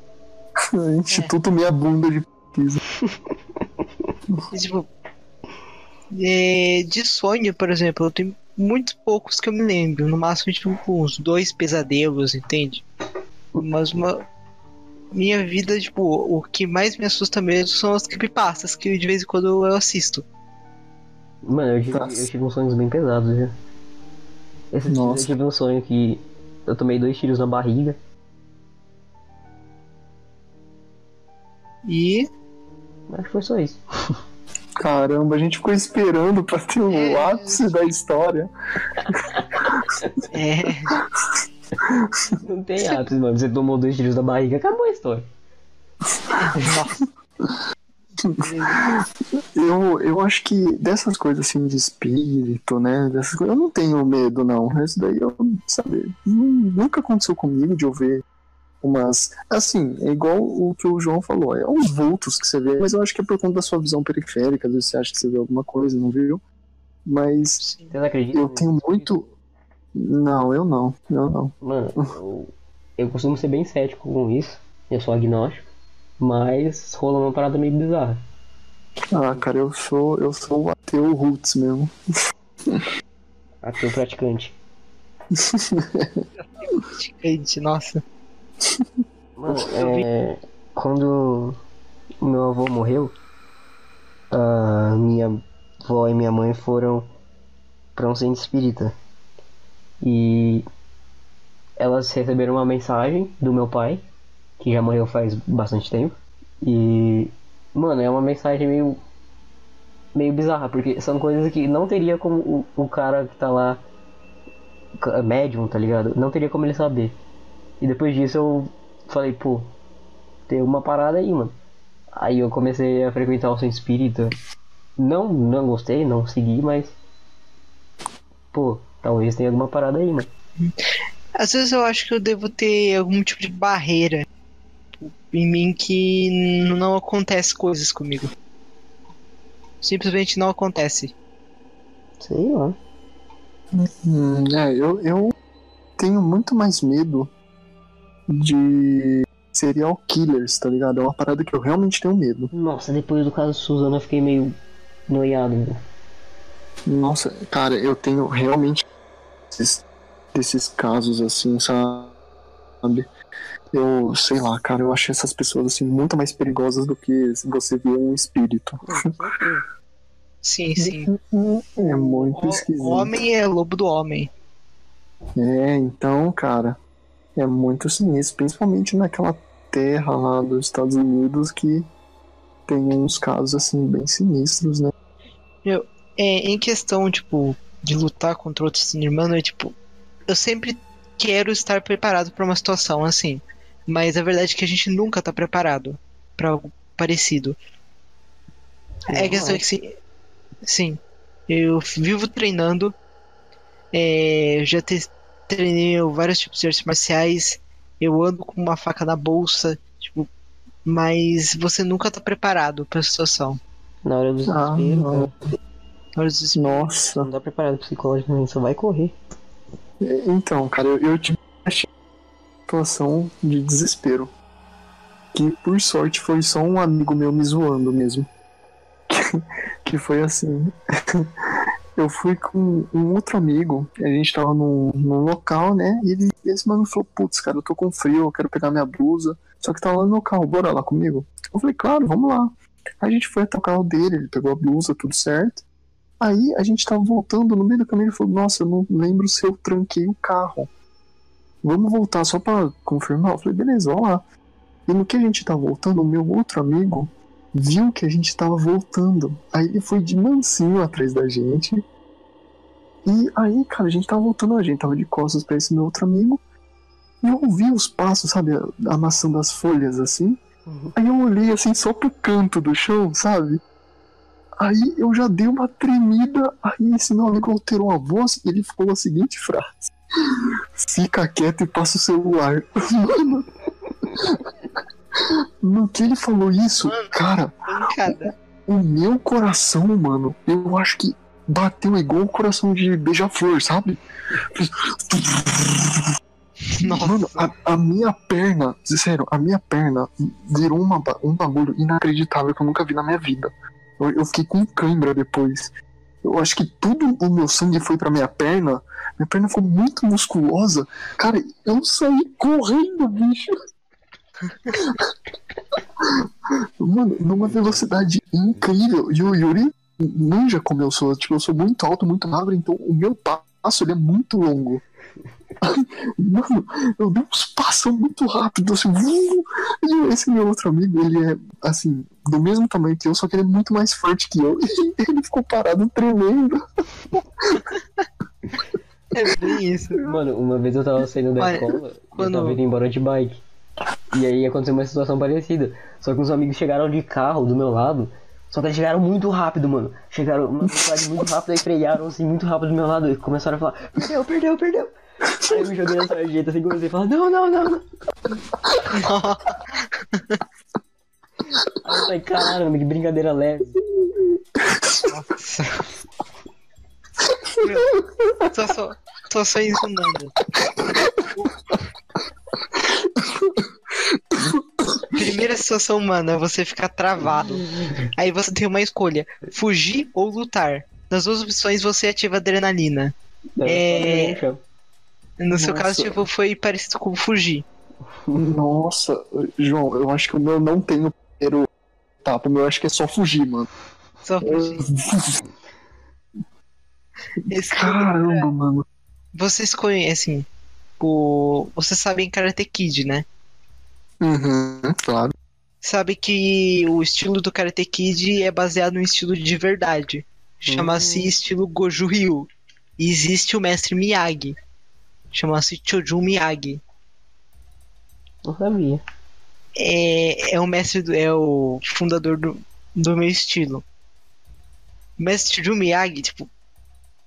Instituto Minha Bunda de pesquisa. Tipo. é, de sonho, por exemplo, eu tenho muito poucos que eu me lembro. No máximo, tipo, uns dois pesadelos, entende? Mas uma. Minha vida, tipo, o que mais me assusta mesmo são as creepypastas que de vez em quando eu assisto. Mano, eu tive, eu tive uns sonhos bem pesados já. Dias Nossa. eu tive um sonho que eu tomei dois tiros na barriga. E. Acho que foi só isso. Caramba, a gente ficou esperando pra ter o É. ápice da história. É. Não tem ápice, mano. Você tomou dois tiros na barriga, acabou a história. Eu, eu acho que dessas coisas assim de espírito, né? Dessas coisas, eu não tenho medo, não. Isso daí eu, sabe, nu- nunca aconteceu comigo de eu ver umas. Assim, é igual o que o João falou, é uns vultos que você vê, mas eu acho que é por conta da sua visão periférica, às vezes você acha que você vê alguma coisa, não viu? Mas Vocês acreditam? eu tenho muito. Não, eu não. Eu não. Mano, eu, eu costumo ser bem cético com isso. Eu sou agnóstico. Mas rola uma parada meio bizarra. Ah, cara, eu sou, eu sou o ateu roots mesmo. Ateu praticante. Gente, nossa. Mano, é, quando o meu avô morreu, a minha avó e minha mãe foram pra um centro espírita. E elas receberam uma mensagem do meu pai, que já morreu faz bastante tempo. E, mano, é uma mensagem meio meio bizarra, porque são coisas que não teria como o, o cara que tá lá médium, tá ligado? Não teria como ele saber. E depois disso eu falei, pô, tem uma parada aí, mano. Aí eu comecei a frequentar o centro espírita. Não, não gostei, não segui, mas. Pô, talvez tenha alguma parada aí, mano. Às vezes eu acho que eu devo ter algum tipo de barreira em mim que não acontece coisas comigo. Simplesmente não acontece. Sei lá. Hum, é, eu, eu tenho muito mais medo de serial killers, tá ligado? É uma parada que eu realmente tenho medo. Nossa, depois do caso Suzana eu fiquei meio noiado, velho. Nossa, cara, eu tenho realmente esses, desses casos assim, sabe? Eu sei lá, cara, eu acho essas pessoas assim muito mais perigosas do que se você vê um espírito. Sim, sim. É muito O esquisito. homem é lobo do homem. É, então, cara, é muito sinistro, principalmente naquela terra lá dos Estados Unidos que tem uns casos assim bem sinistros, né? É, em questão, tipo, de lutar contra outros irmãos, é tipo, eu sempre quero estar preparado pra uma situação assim. Mas a verdade é que a gente nunca tá preparado pra algo parecido. É a questão é que sim, sim, eu vivo treinando, é, já te- treinei vários tipos de artes marciais, eu ando com uma faca na bolsa, tipo, mas você nunca tá preparado pra situação. Na hora do Ah, desespero, não. cara, Na hora do desespero. você Nossa. não tá preparado psicologicamente, só vai correr. Então, cara, eu, eu tive uma situação de desespero. Que por sorte foi só um amigo meu me zoando mesmo. que foi assim. eu fui com um outro amigo, a gente tava num, num local, né? E ele, esse mano falou, putz, cara, eu tô com frio, eu quero pegar minha blusa. Só que tava lá no carro, bora lá comigo? Eu falei, claro, vamos lá. A gente foi até o carro dele, ele pegou a blusa, tudo certo. Aí a gente tava voltando, no meio do caminho ele falou, nossa, eu não lembro se eu tranquei o carro. Vamos voltar só pra confirmar? Eu falei, beleza, vamos lá. E no que a gente tava voltando, o meu outro amigo viu que a gente tava voltando. Aí ele foi de mansinho atrás da gente. E aí, cara, a gente tava voltando, a gente tava de costas pra esse meu outro amigo. E eu ouvi os passos, sabe, amassando as folhas assim. Uhum. Aí eu olhei assim só pro canto do chão, sabe? Aí eu já dei uma tremida. Aí esse meu amigo alterou a voz e ele falou a seguinte frase: Fica quieto e passa o celular. Mano. No que ele falou isso, cara, Pancada. o meu coração, mano, eu acho que bateu igual o coração de beija-flor, sabe? Nossa. Mano, a, a minha perna, sério, a minha perna virou uma, um bagulho inacreditável que eu nunca vi na minha vida. Eu, eu fiquei com cãibra depois. Eu acho que tudo o meu sangue foi pra minha perna. Minha perna ficou muito musculosa. Cara, eu saí correndo, bicho. Mano, numa velocidade incrível. E o Yuri manja como eu sou. Tipo, eu sou muito alto, muito magro, então o meu passo ele é muito longo. Mano, eu dei uns passos muito rápido, assim, e esse meu outro amigo, ele é, assim, do mesmo tamanho que eu, só que ele é muito mais forte que eu, e ele ficou parado tremendo. É bem isso. Mano, uma vez eu tava saindo da Olha, escola quando- eu tava indo embora de bike. E aí aconteceu uma situação parecida. Só que uns amigos chegaram de carro do meu lado. Só que eles chegaram muito rápido, mano. Chegaram uma velocidade muito rápida e frearam assim muito rápido do meu lado. E começaram a falar, perdeu, perdeu, perdeu. Aí eu me joguei na sarjeta assim comecei a falar, não, não, não, não. Aí eu falei, caramba, que brincadeira leve. Nossa. Meu, só, só, só só ensinando. Primeira situação humana é você ficar travado. Aí você tem uma escolha: fugir ou lutar. Nas duas opções você ativa adrenalina. É. No seu Nossa. caso, tipo, foi parecido com fugir. Nossa, João, eu acho que o meu não tem o primeiro etapa, o meu acho que é só fugir, mano. Só fugir. Esse Caramba, mano. Vocês conhecem o. Vocês sabem Karate Kid, né? Uhum, claro. Sabe que o estilo do Karate Kid é baseado no estilo de verdade. Chama-se Hum. estilo Goju Ryu. E existe o mestre Miyagi. Chama-se Chojun Miyagi. Não sabia. É, é o mestre, do, é o fundador do, do meu estilo. O mestre Chojun Miyagi, tipo,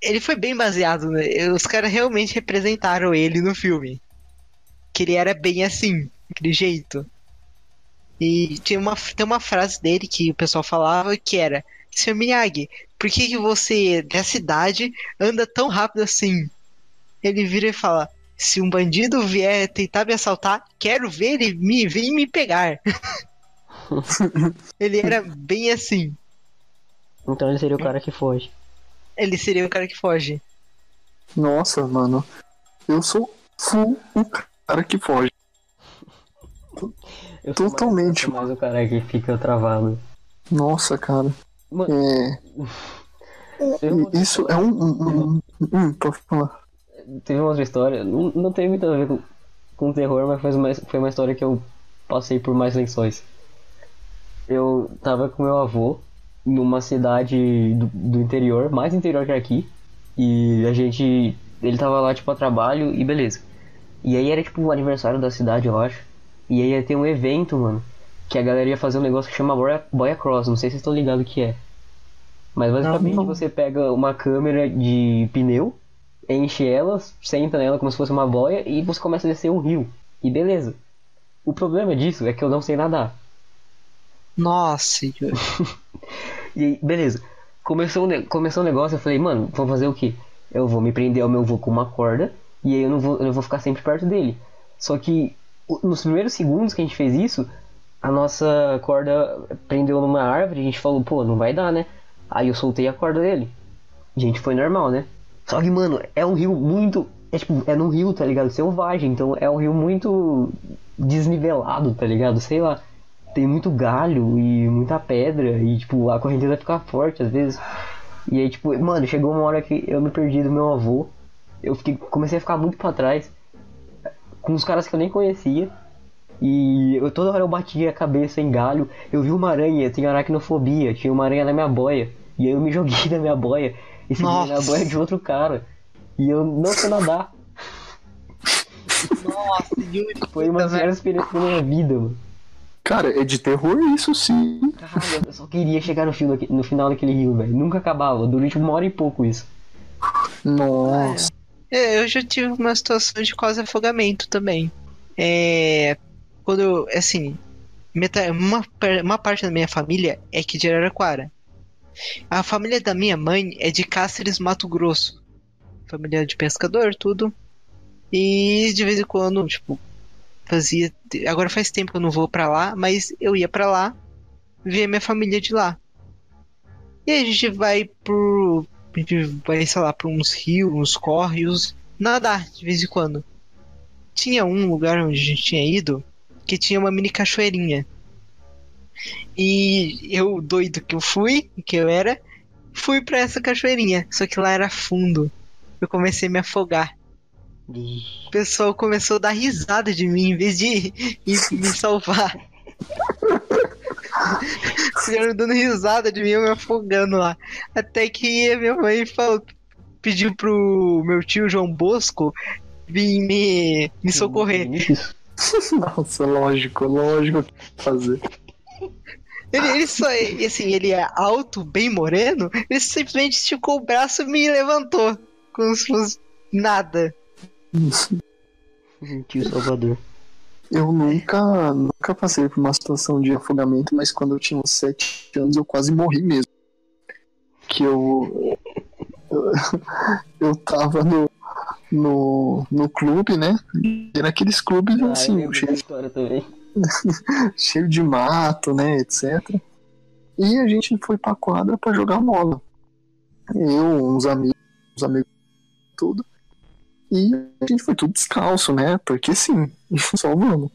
ele foi bem baseado, né? Os caras realmente representaram ele no filme. Que ele era bem assim, daquele jeito. E tem uma, tem uma frase dele que o pessoal falava que era: Sr. Miyagi, por que, que você, dessa idade, anda tão rápido assim? Ele vira e fala: Se um bandido vier tentar me assaltar, quero ver ele me vir me pegar. ele era bem assim. Então ele seria o cara que foge. Ele seria o cara que foge. Nossa, mano. Eu sou full o cara que foge. Eu sou mais- Totalmente. eu sou mais o cara que fica travado. Nossa, cara. Mano, É. Isso é um. um, um, um pode falar. teve uma outra história, não, não tem muito a ver com, com terror, mas foi uma, foi uma história que eu passei por mais lençóis. Eu tava com meu avô numa cidade do, do interior, mais interior que aqui, e a gente. Ele tava lá, tipo, a trabalho e beleza. E aí era, tipo, o aniversário da cidade, eu acho. E aí ia ter um evento, mano, que a galera ia fazer um negócio que chama Boya Cross, não sei se vocês estão ligados o que é. Mas basicamente Não, não. você pega uma câmera de pneu, enche ela, senta nela como se fosse uma boia e você começa a descer um rio. E beleza. O problema disso é que eu não sei nadar. Nossa. E aí, beleza. Começou começou o negócio, eu falei, mano, vamos fazer o quê? Eu vou me prender ao meu vô com uma corda e aí eu não vou, eu não vou ficar sempre perto dele. Só que nos primeiros segundos que a gente fez isso, a nossa corda prendeu numa árvore e a gente falou, pô, não vai dar, né? Aí eu soltei a corda dele. Gente, foi normal, né? Só que, mano, é um rio muito. É tipo, é num rio, tá ligado? Selvagem. Então é um rio muito desnivelado, tá ligado? Sei lá. Tem muito galho e muita pedra. E, tipo, a correnteza fica forte às vezes. E aí, tipo, mano, chegou uma hora que eu me perdi do meu avô. Eu fiquei, comecei a ficar muito pra trás. Com os caras que eu nem conhecia. E eu toda hora eu batia a cabeça em galho. Eu vi uma aranha, eu tenho aracnofobia. Tinha uma aranha na minha boia. E aí eu me joguei da minha boia. E segui na boia de outro cara. E eu não sei nadar. Nossa, Yuri. Foi uma das melhores experiências da minha vida, mano. Cara, é de terror isso sim. Caralho, eu só queria chegar no, no final daquele rio, velho. Nunca acabava. Durou tipo uma hora e pouco isso. Nossa. É, eu já tive uma situação de quase afogamento também. É. Quando eu. Assim. meta- uma, uma parte da minha família é que de Araraquara. A família da minha mãe é de Cáceres, Mato Grosso. Família de pescador, tudo. E de vez em quando, tipo, fazia. Agora faz tempo que eu não vou pra lá, mas eu ia pra lá ver minha família de lá. E a gente vai por. A gente vai, sei lá, pra uns rios, uns córregos, nadar de vez em quando. Tinha um lugar onde a gente tinha ido que tinha uma mini cachoeirinha. E eu, doido que eu fui, que eu era, fui pra essa cachoeirinha. Só que lá era fundo. Eu comecei a me afogar. O pessoal começou a dar risada de mim em vez de me salvar. Ficaram dando risada de mim, eu me afogando lá. Até que minha mãe falou, pediu pro meu tio João Bosco vir me, me socorrer. Nossa, lógico, lógico que fazer. Ele, ele só, assim, ele é alto, bem moreno, ele simplesmente esticou o braço e me levantou. Como se fosse nada. Tio Salvador. Eu nunca, nunca passei por uma situação de afogamento, mas quando eu tinha uns 7 anos eu quase morri mesmo. Que eu. Eu, eu tava no, no, no clube, né? E era aqueles clubes Ah, assim, cheio, cheio de mato, né? Etc. E a gente foi pra quadra pra jogar bola. Eu, uns amigos, uns amigos, tudo. E a gente foi tudo descalço, né? Porque sim, só vamos.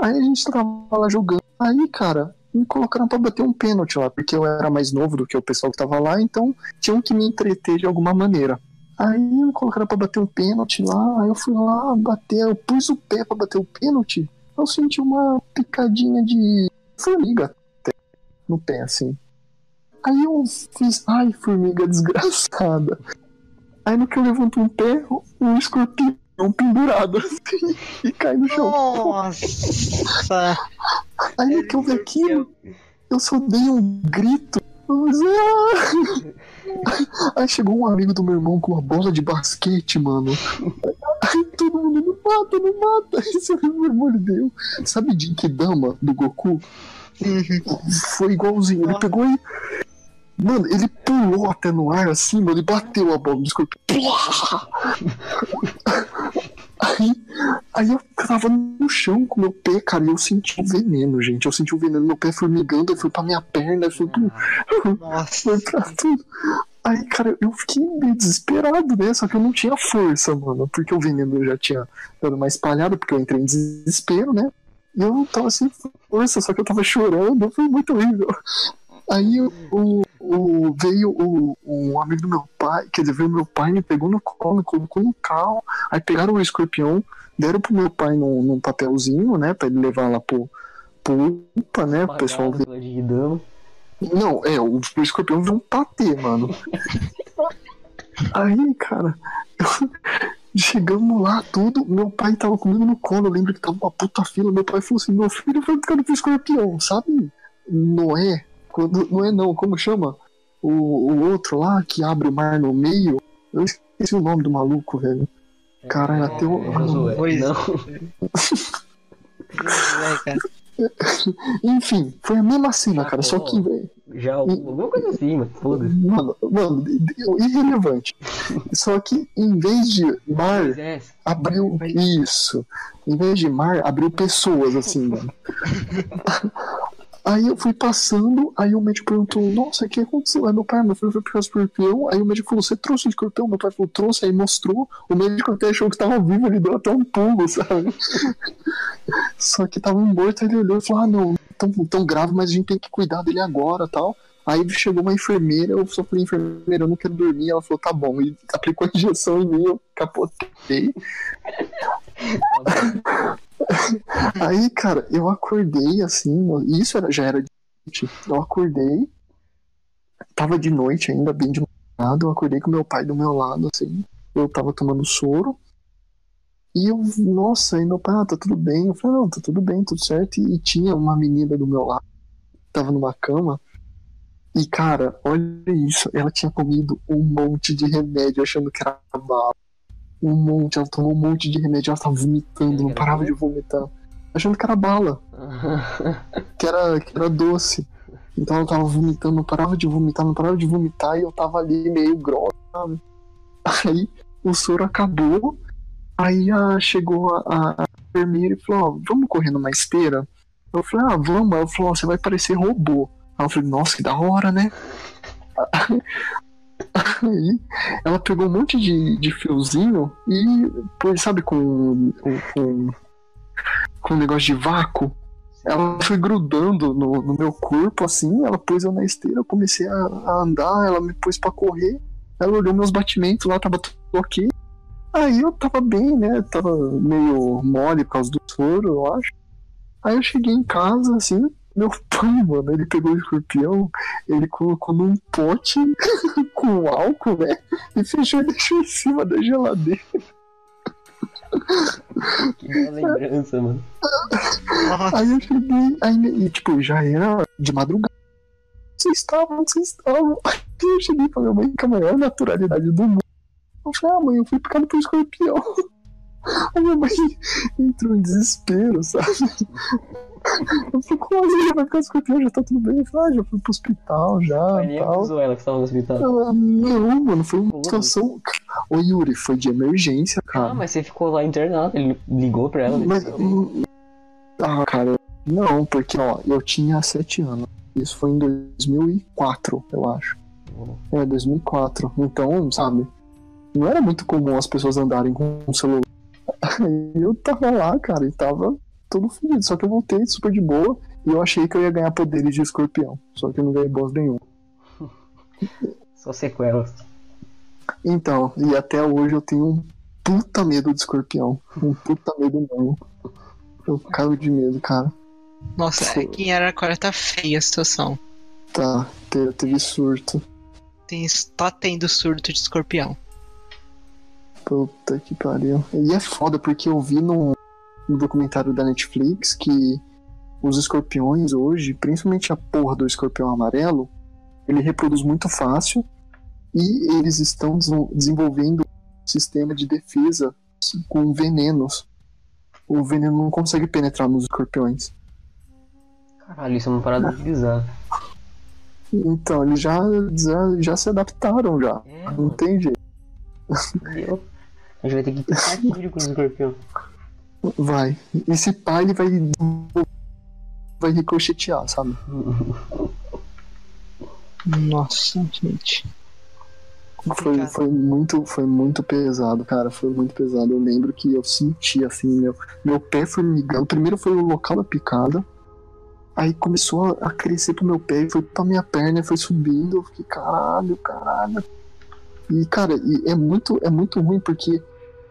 Aí a gente tava lá jogando. Aí, cara, me colocaram pra bater um pênalti lá, porque eu era mais novo do que o pessoal que tava lá, então tinham que me entreter de alguma maneira. Aí me colocaram pra bater um pênalti lá, aí eu fui lá bater, eu pus o pé pra bater o pênalti, eu senti uma picadinha de formiga no pé, assim. Aí eu fiz, ai, formiga desgraçada. Aí no que eu levanto um pé, um escorpião pendurado assim, e cai no chão. Nossa! Aí no que eu vi aquilo, eu só dei um grito. Fiz, "Ah!" Aí chegou um amigo do meu irmão com uma bola de basquete, mano. Aí todo mundo, não mata, não mata. Esse é meu irmão ele deu. Sabe Jinkidama do Goku? Foi igualzinho. Ele pegou e. Mano, ele pulou até no ar assim, mano, e bateu a bola do escorpião. Aí, aí eu tava no chão com meu pé, cara, e eu senti o veneno, gente. Eu senti o veneno, meu pé formigando, aí foi pra minha perna, foi, pro, Nossa! foi pra tudo. Aí, cara, eu fiquei meio desesperado, né? Só que eu não tinha força, mano. Porque o veneno já tinha dado uma espalhada, porque eu entrei em desespero, né? E eu tava sem força, só que eu tava chorando, foi muito horrível. Aí o, o, veio o, um amigo do meu pai, quer dizer, veio meu pai, me pegou no colo, me colocou no carro, aí pegaram o escorpião, deram pro meu pai num, num papelzinho, né, pra ele levar lá pro, pro UPA, né, pro pessoal ver. Não, é, o, o escorpião veio um patê, mano. aí, cara, chegamos lá, tudo, meu pai tava comigo no colo, eu lembro que tava uma puta fila, meu pai falou assim, meu filho foi ficando pro escorpião, sabe? Noé, quando, não é não, como chama? O, o outro lá que abre o mar no meio. Eu esqueci o nome do maluco, velho. Caralho, é, até o. É, não. Enfim, foi a mesma cena, cara. Só que, velho. Já alguma coisa assim, mas foda-se. Mano, mano, irrelevante. só que em vez de mar, abriu. Isso. Em vez de mar, abriu pessoas, assim, mano. Aí eu fui passando, aí o médico perguntou, nossa, o que aconteceu? Aí meu pai, meu filho foi pegar o escorpião, aí o médico falou, você trouxe o escorpião? Meu pai falou, trouxe, aí mostrou, o médico até achou que tava vivo, ele deu até um pulo, sabe? Só que tava morto, ele olhou e falou, ah não, tão, tão grave, mas a gente tem que cuidar dele agora tal. Aí chegou uma enfermeira, eu só falei, enfermeira, eu não quero dormir. Ela falou, tá bom. E aplicou a injeção em mim, eu capotei. Aí, cara, eu acordei assim, isso era, já era de noite. Eu acordei, tava de noite ainda, bem de madrugada. Eu acordei com meu pai do meu lado, assim. Eu tava tomando soro. E eu, nossa, e meu pai, ah, tá tudo bem. Eu falei, não, tá tudo bem, tudo certo. E, e tinha uma menina do meu lado, tava numa cama. E, cara, olha isso, ela tinha comido um monte de remédio achando que era bala um monte, ela tomou um monte de remédio, ela tava vomitando, não parava de vomitar. Achando que era bala. que, era, que era doce. Então ela tava vomitando, não parava de vomitar, não parava de vomitar, e eu tava ali meio grossa, sabe? Aí o soro acabou, aí a, chegou a, a enfermeira e falou, ó, vamos correr numa esteira? Eu falei, ah, vamos. Ela falou, você vai parecer robô. Aí eu falei, nossa, que da hora, né? Aí ela pegou um monte de, de fiozinho e, pois, sabe, com, com, com um negócio de vácuo, ela foi grudando no, no, meu corpo, assim, ela pôs eu na esteira, eu comecei a, a, andar, ela me pôs pra correr, ela olhou meus batimentos lá, tava tudo ok. Aí eu tava bem, né, tava meio mole por causa do soro, eu acho. Aí eu cheguei em casa, assim, meu pai, mano, ele pegou o escorpião, ele colocou num pote com álcool, né? E fechou e deixou em cima da geladeira. Que boa lembrança, mano. Aí eu cheguei, aí, e tipo, já era de madrugada. Vocês estavam, vocês estavam. Aí eu cheguei pra minha mãe com a maior naturalidade do mundo. Eu falei, ah, mãe, eu fui picado por escorpião. A minha mãe entrou em desespero, sabe? Eu falei, como assim? Já vai ficar escorpião, já tá tudo bem. Ah, já fui pro hospital, já. Mas nem tal. ela que tava no hospital. Ah, não, mano, foi uma situação. Ô Yuri, foi de emergência, cara. Ah, mas você ficou lá internado, ele ligou pra ela. Mas, ah, cara, não, porque ó, eu tinha 7 anos. Isso foi em 2004, eu acho. É, 2004. Então, sabe, não era muito comum as pessoas andarem com um celular. Eu tava lá, cara, e tava todo fodido. Só que eu voltei super de boa e eu achei que eu ia ganhar poderes de escorpião. Só que eu não ganhei boss nenhum. Só sequelas. Então, e até hoje eu tenho um puta medo de escorpião. Um puta medo não. Eu caio de medo, cara. Nossa, aqui em Araraquara tá feia a situação. Tá, teve, teve surto. Tem, tá tendo surto de escorpião. Puta que pariu. E é foda porque eu vi no, no documentário da Netflix que os escorpiões hoje, principalmente a porra do escorpião amarelo, ele reproduz muito fácil e eles estão desenvolvendo um sistema de defesa com venenos. O veneno não consegue penetrar nos escorpiões. Caralho, isso é uma parada bizarra. Então, eles já, já, já se adaptaram já. É, não tem jeito. Meu. A gente vai ter que tiro com o escorpião. Vai. Esse pai ele vai. Vai ricochetear, sabe? Nossa, gente. Foi, foi muito, foi muito pesado, cara. Foi muito pesado. Eu lembro que eu senti assim, meu, meu pé formigando. Primeiro foi o local da picada. Aí começou a crescer pro meu pé e foi pra minha perna, e foi subindo. Eu fiquei, caralho, caralho. E, cara, e é muito, é muito ruim porque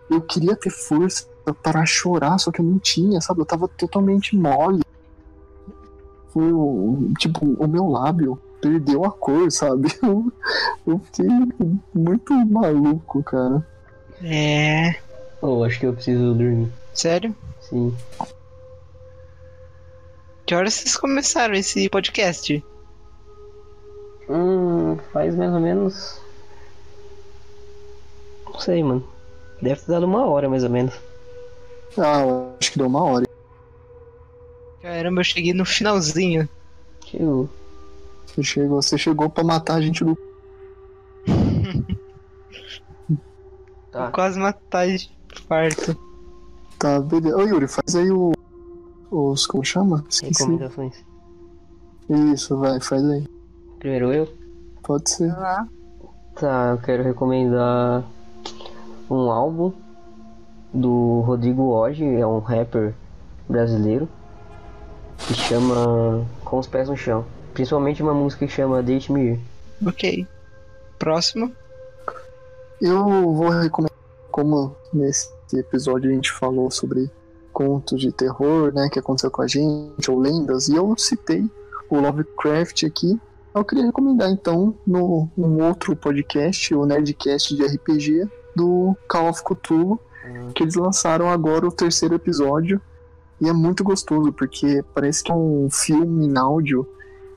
eu queria ter força para chorar, só que eu não tinha, sabe? Eu tava totalmente mole. Foi o, tipo, o meu lábio perdeu a cor, sabe? Eu, eu fiquei muito maluco, cara. É. Oh, acho que eu preciso dormir. Sério? Sim. Que horas vocês começaram esse podcast? Hum, faz mais ou menos. Não sei, mano. Deve ter dado uma hora mais ou menos. Ah, eu acho que deu uma hora. Caramba, eu cheguei no finalzinho. Chegou. Você chegou, você chegou pra matar a gente do. Tá. Quase matar de farto. Tá, beleza. Ô Yuri, faz aí o. Os. Como chama? Esqueci. Recomendações. Isso, vai, faz aí. Primeiro eu. Pode ser. Tá, eu quero recomendar um álbum do Rodrigo Oji, é um rapper brasileiro, que chama Com os Pés no Chão. Principalmente uma música que chama Deixe Me Ir. Ok. Próximo. Eu vou recomendar, como nesse episódio a gente falou sobre contos de terror, né, que aconteceu com a gente, ou lendas, e eu citei o Lovecraft aqui. Eu queria recomendar então no num outro podcast, o Nerdcast de RPG do Call of Cthulhu, que eles lançaram agora o terceiro episódio. E é muito gostoso, porque parece que é um filme em áudio,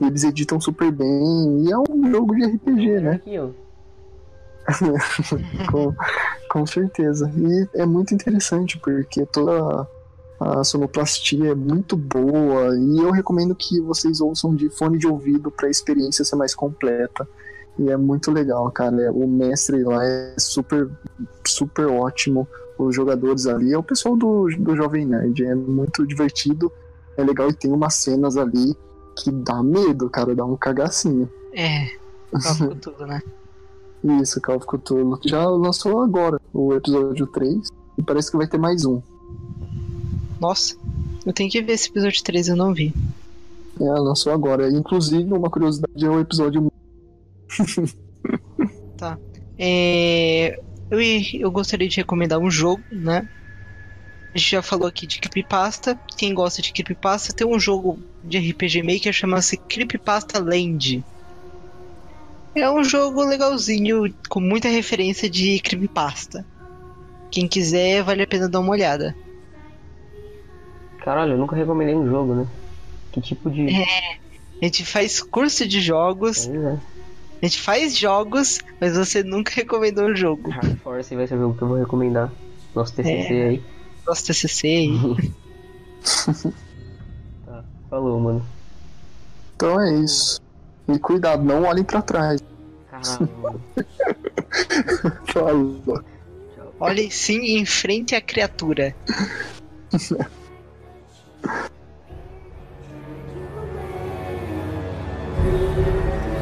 e eles editam super bem, e é um jogo de RPG, né? Aqui, ó. com, com certeza. E é muito interessante porque toda a sonoplastia é muito boa e eu recomendo que vocês ouçam de fone de ouvido para a experiência ser mais completa. E é muito legal, cara. É, O mestre lá é super, super ótimo. Os jogadores ali é o pessoal do, do Jovem Nerd. É muito divertido, é legal e tem umas cenas ali que dá medo, cara. Dá um cagacinho. É. Ficou tudo, né? Isso, Call of Cthulhu. Já lançou agora o episódio 3 e parece que vai ter mais um. Nossa. Eu tenho que ver esse episódio 3, eu não vi. É, lançou agora. Inclusive, uma curiosidade é o episódio. É, eu, eu gostaria de recomendar um jogo, né? A gente já falou aqui de Creepypasta. Quem gosta de Creepypasta, tem um jogo de RPG Maker chama-se Creepypasta Land. É um jogo legalzinho, com muita referência de Creepypasta. Quem quiser, vale a pena dar uma olhada. Caralho, eu nunca recomendei um jogo, né? Que tipo de. A gente faz curso de jogos, Pois é. A gente faz jogos, mas você nunca recomendou um jogo. Hard Force vai ser o jogo que eu vou recomendar. Nosso TCC É. aí. Nosso TCC aí. Tá. Falou, mano. Então é isso. E cuidado, não olhem pra trás. Caralho, mano. Falou. Olhem sim em frente à criatura. Thank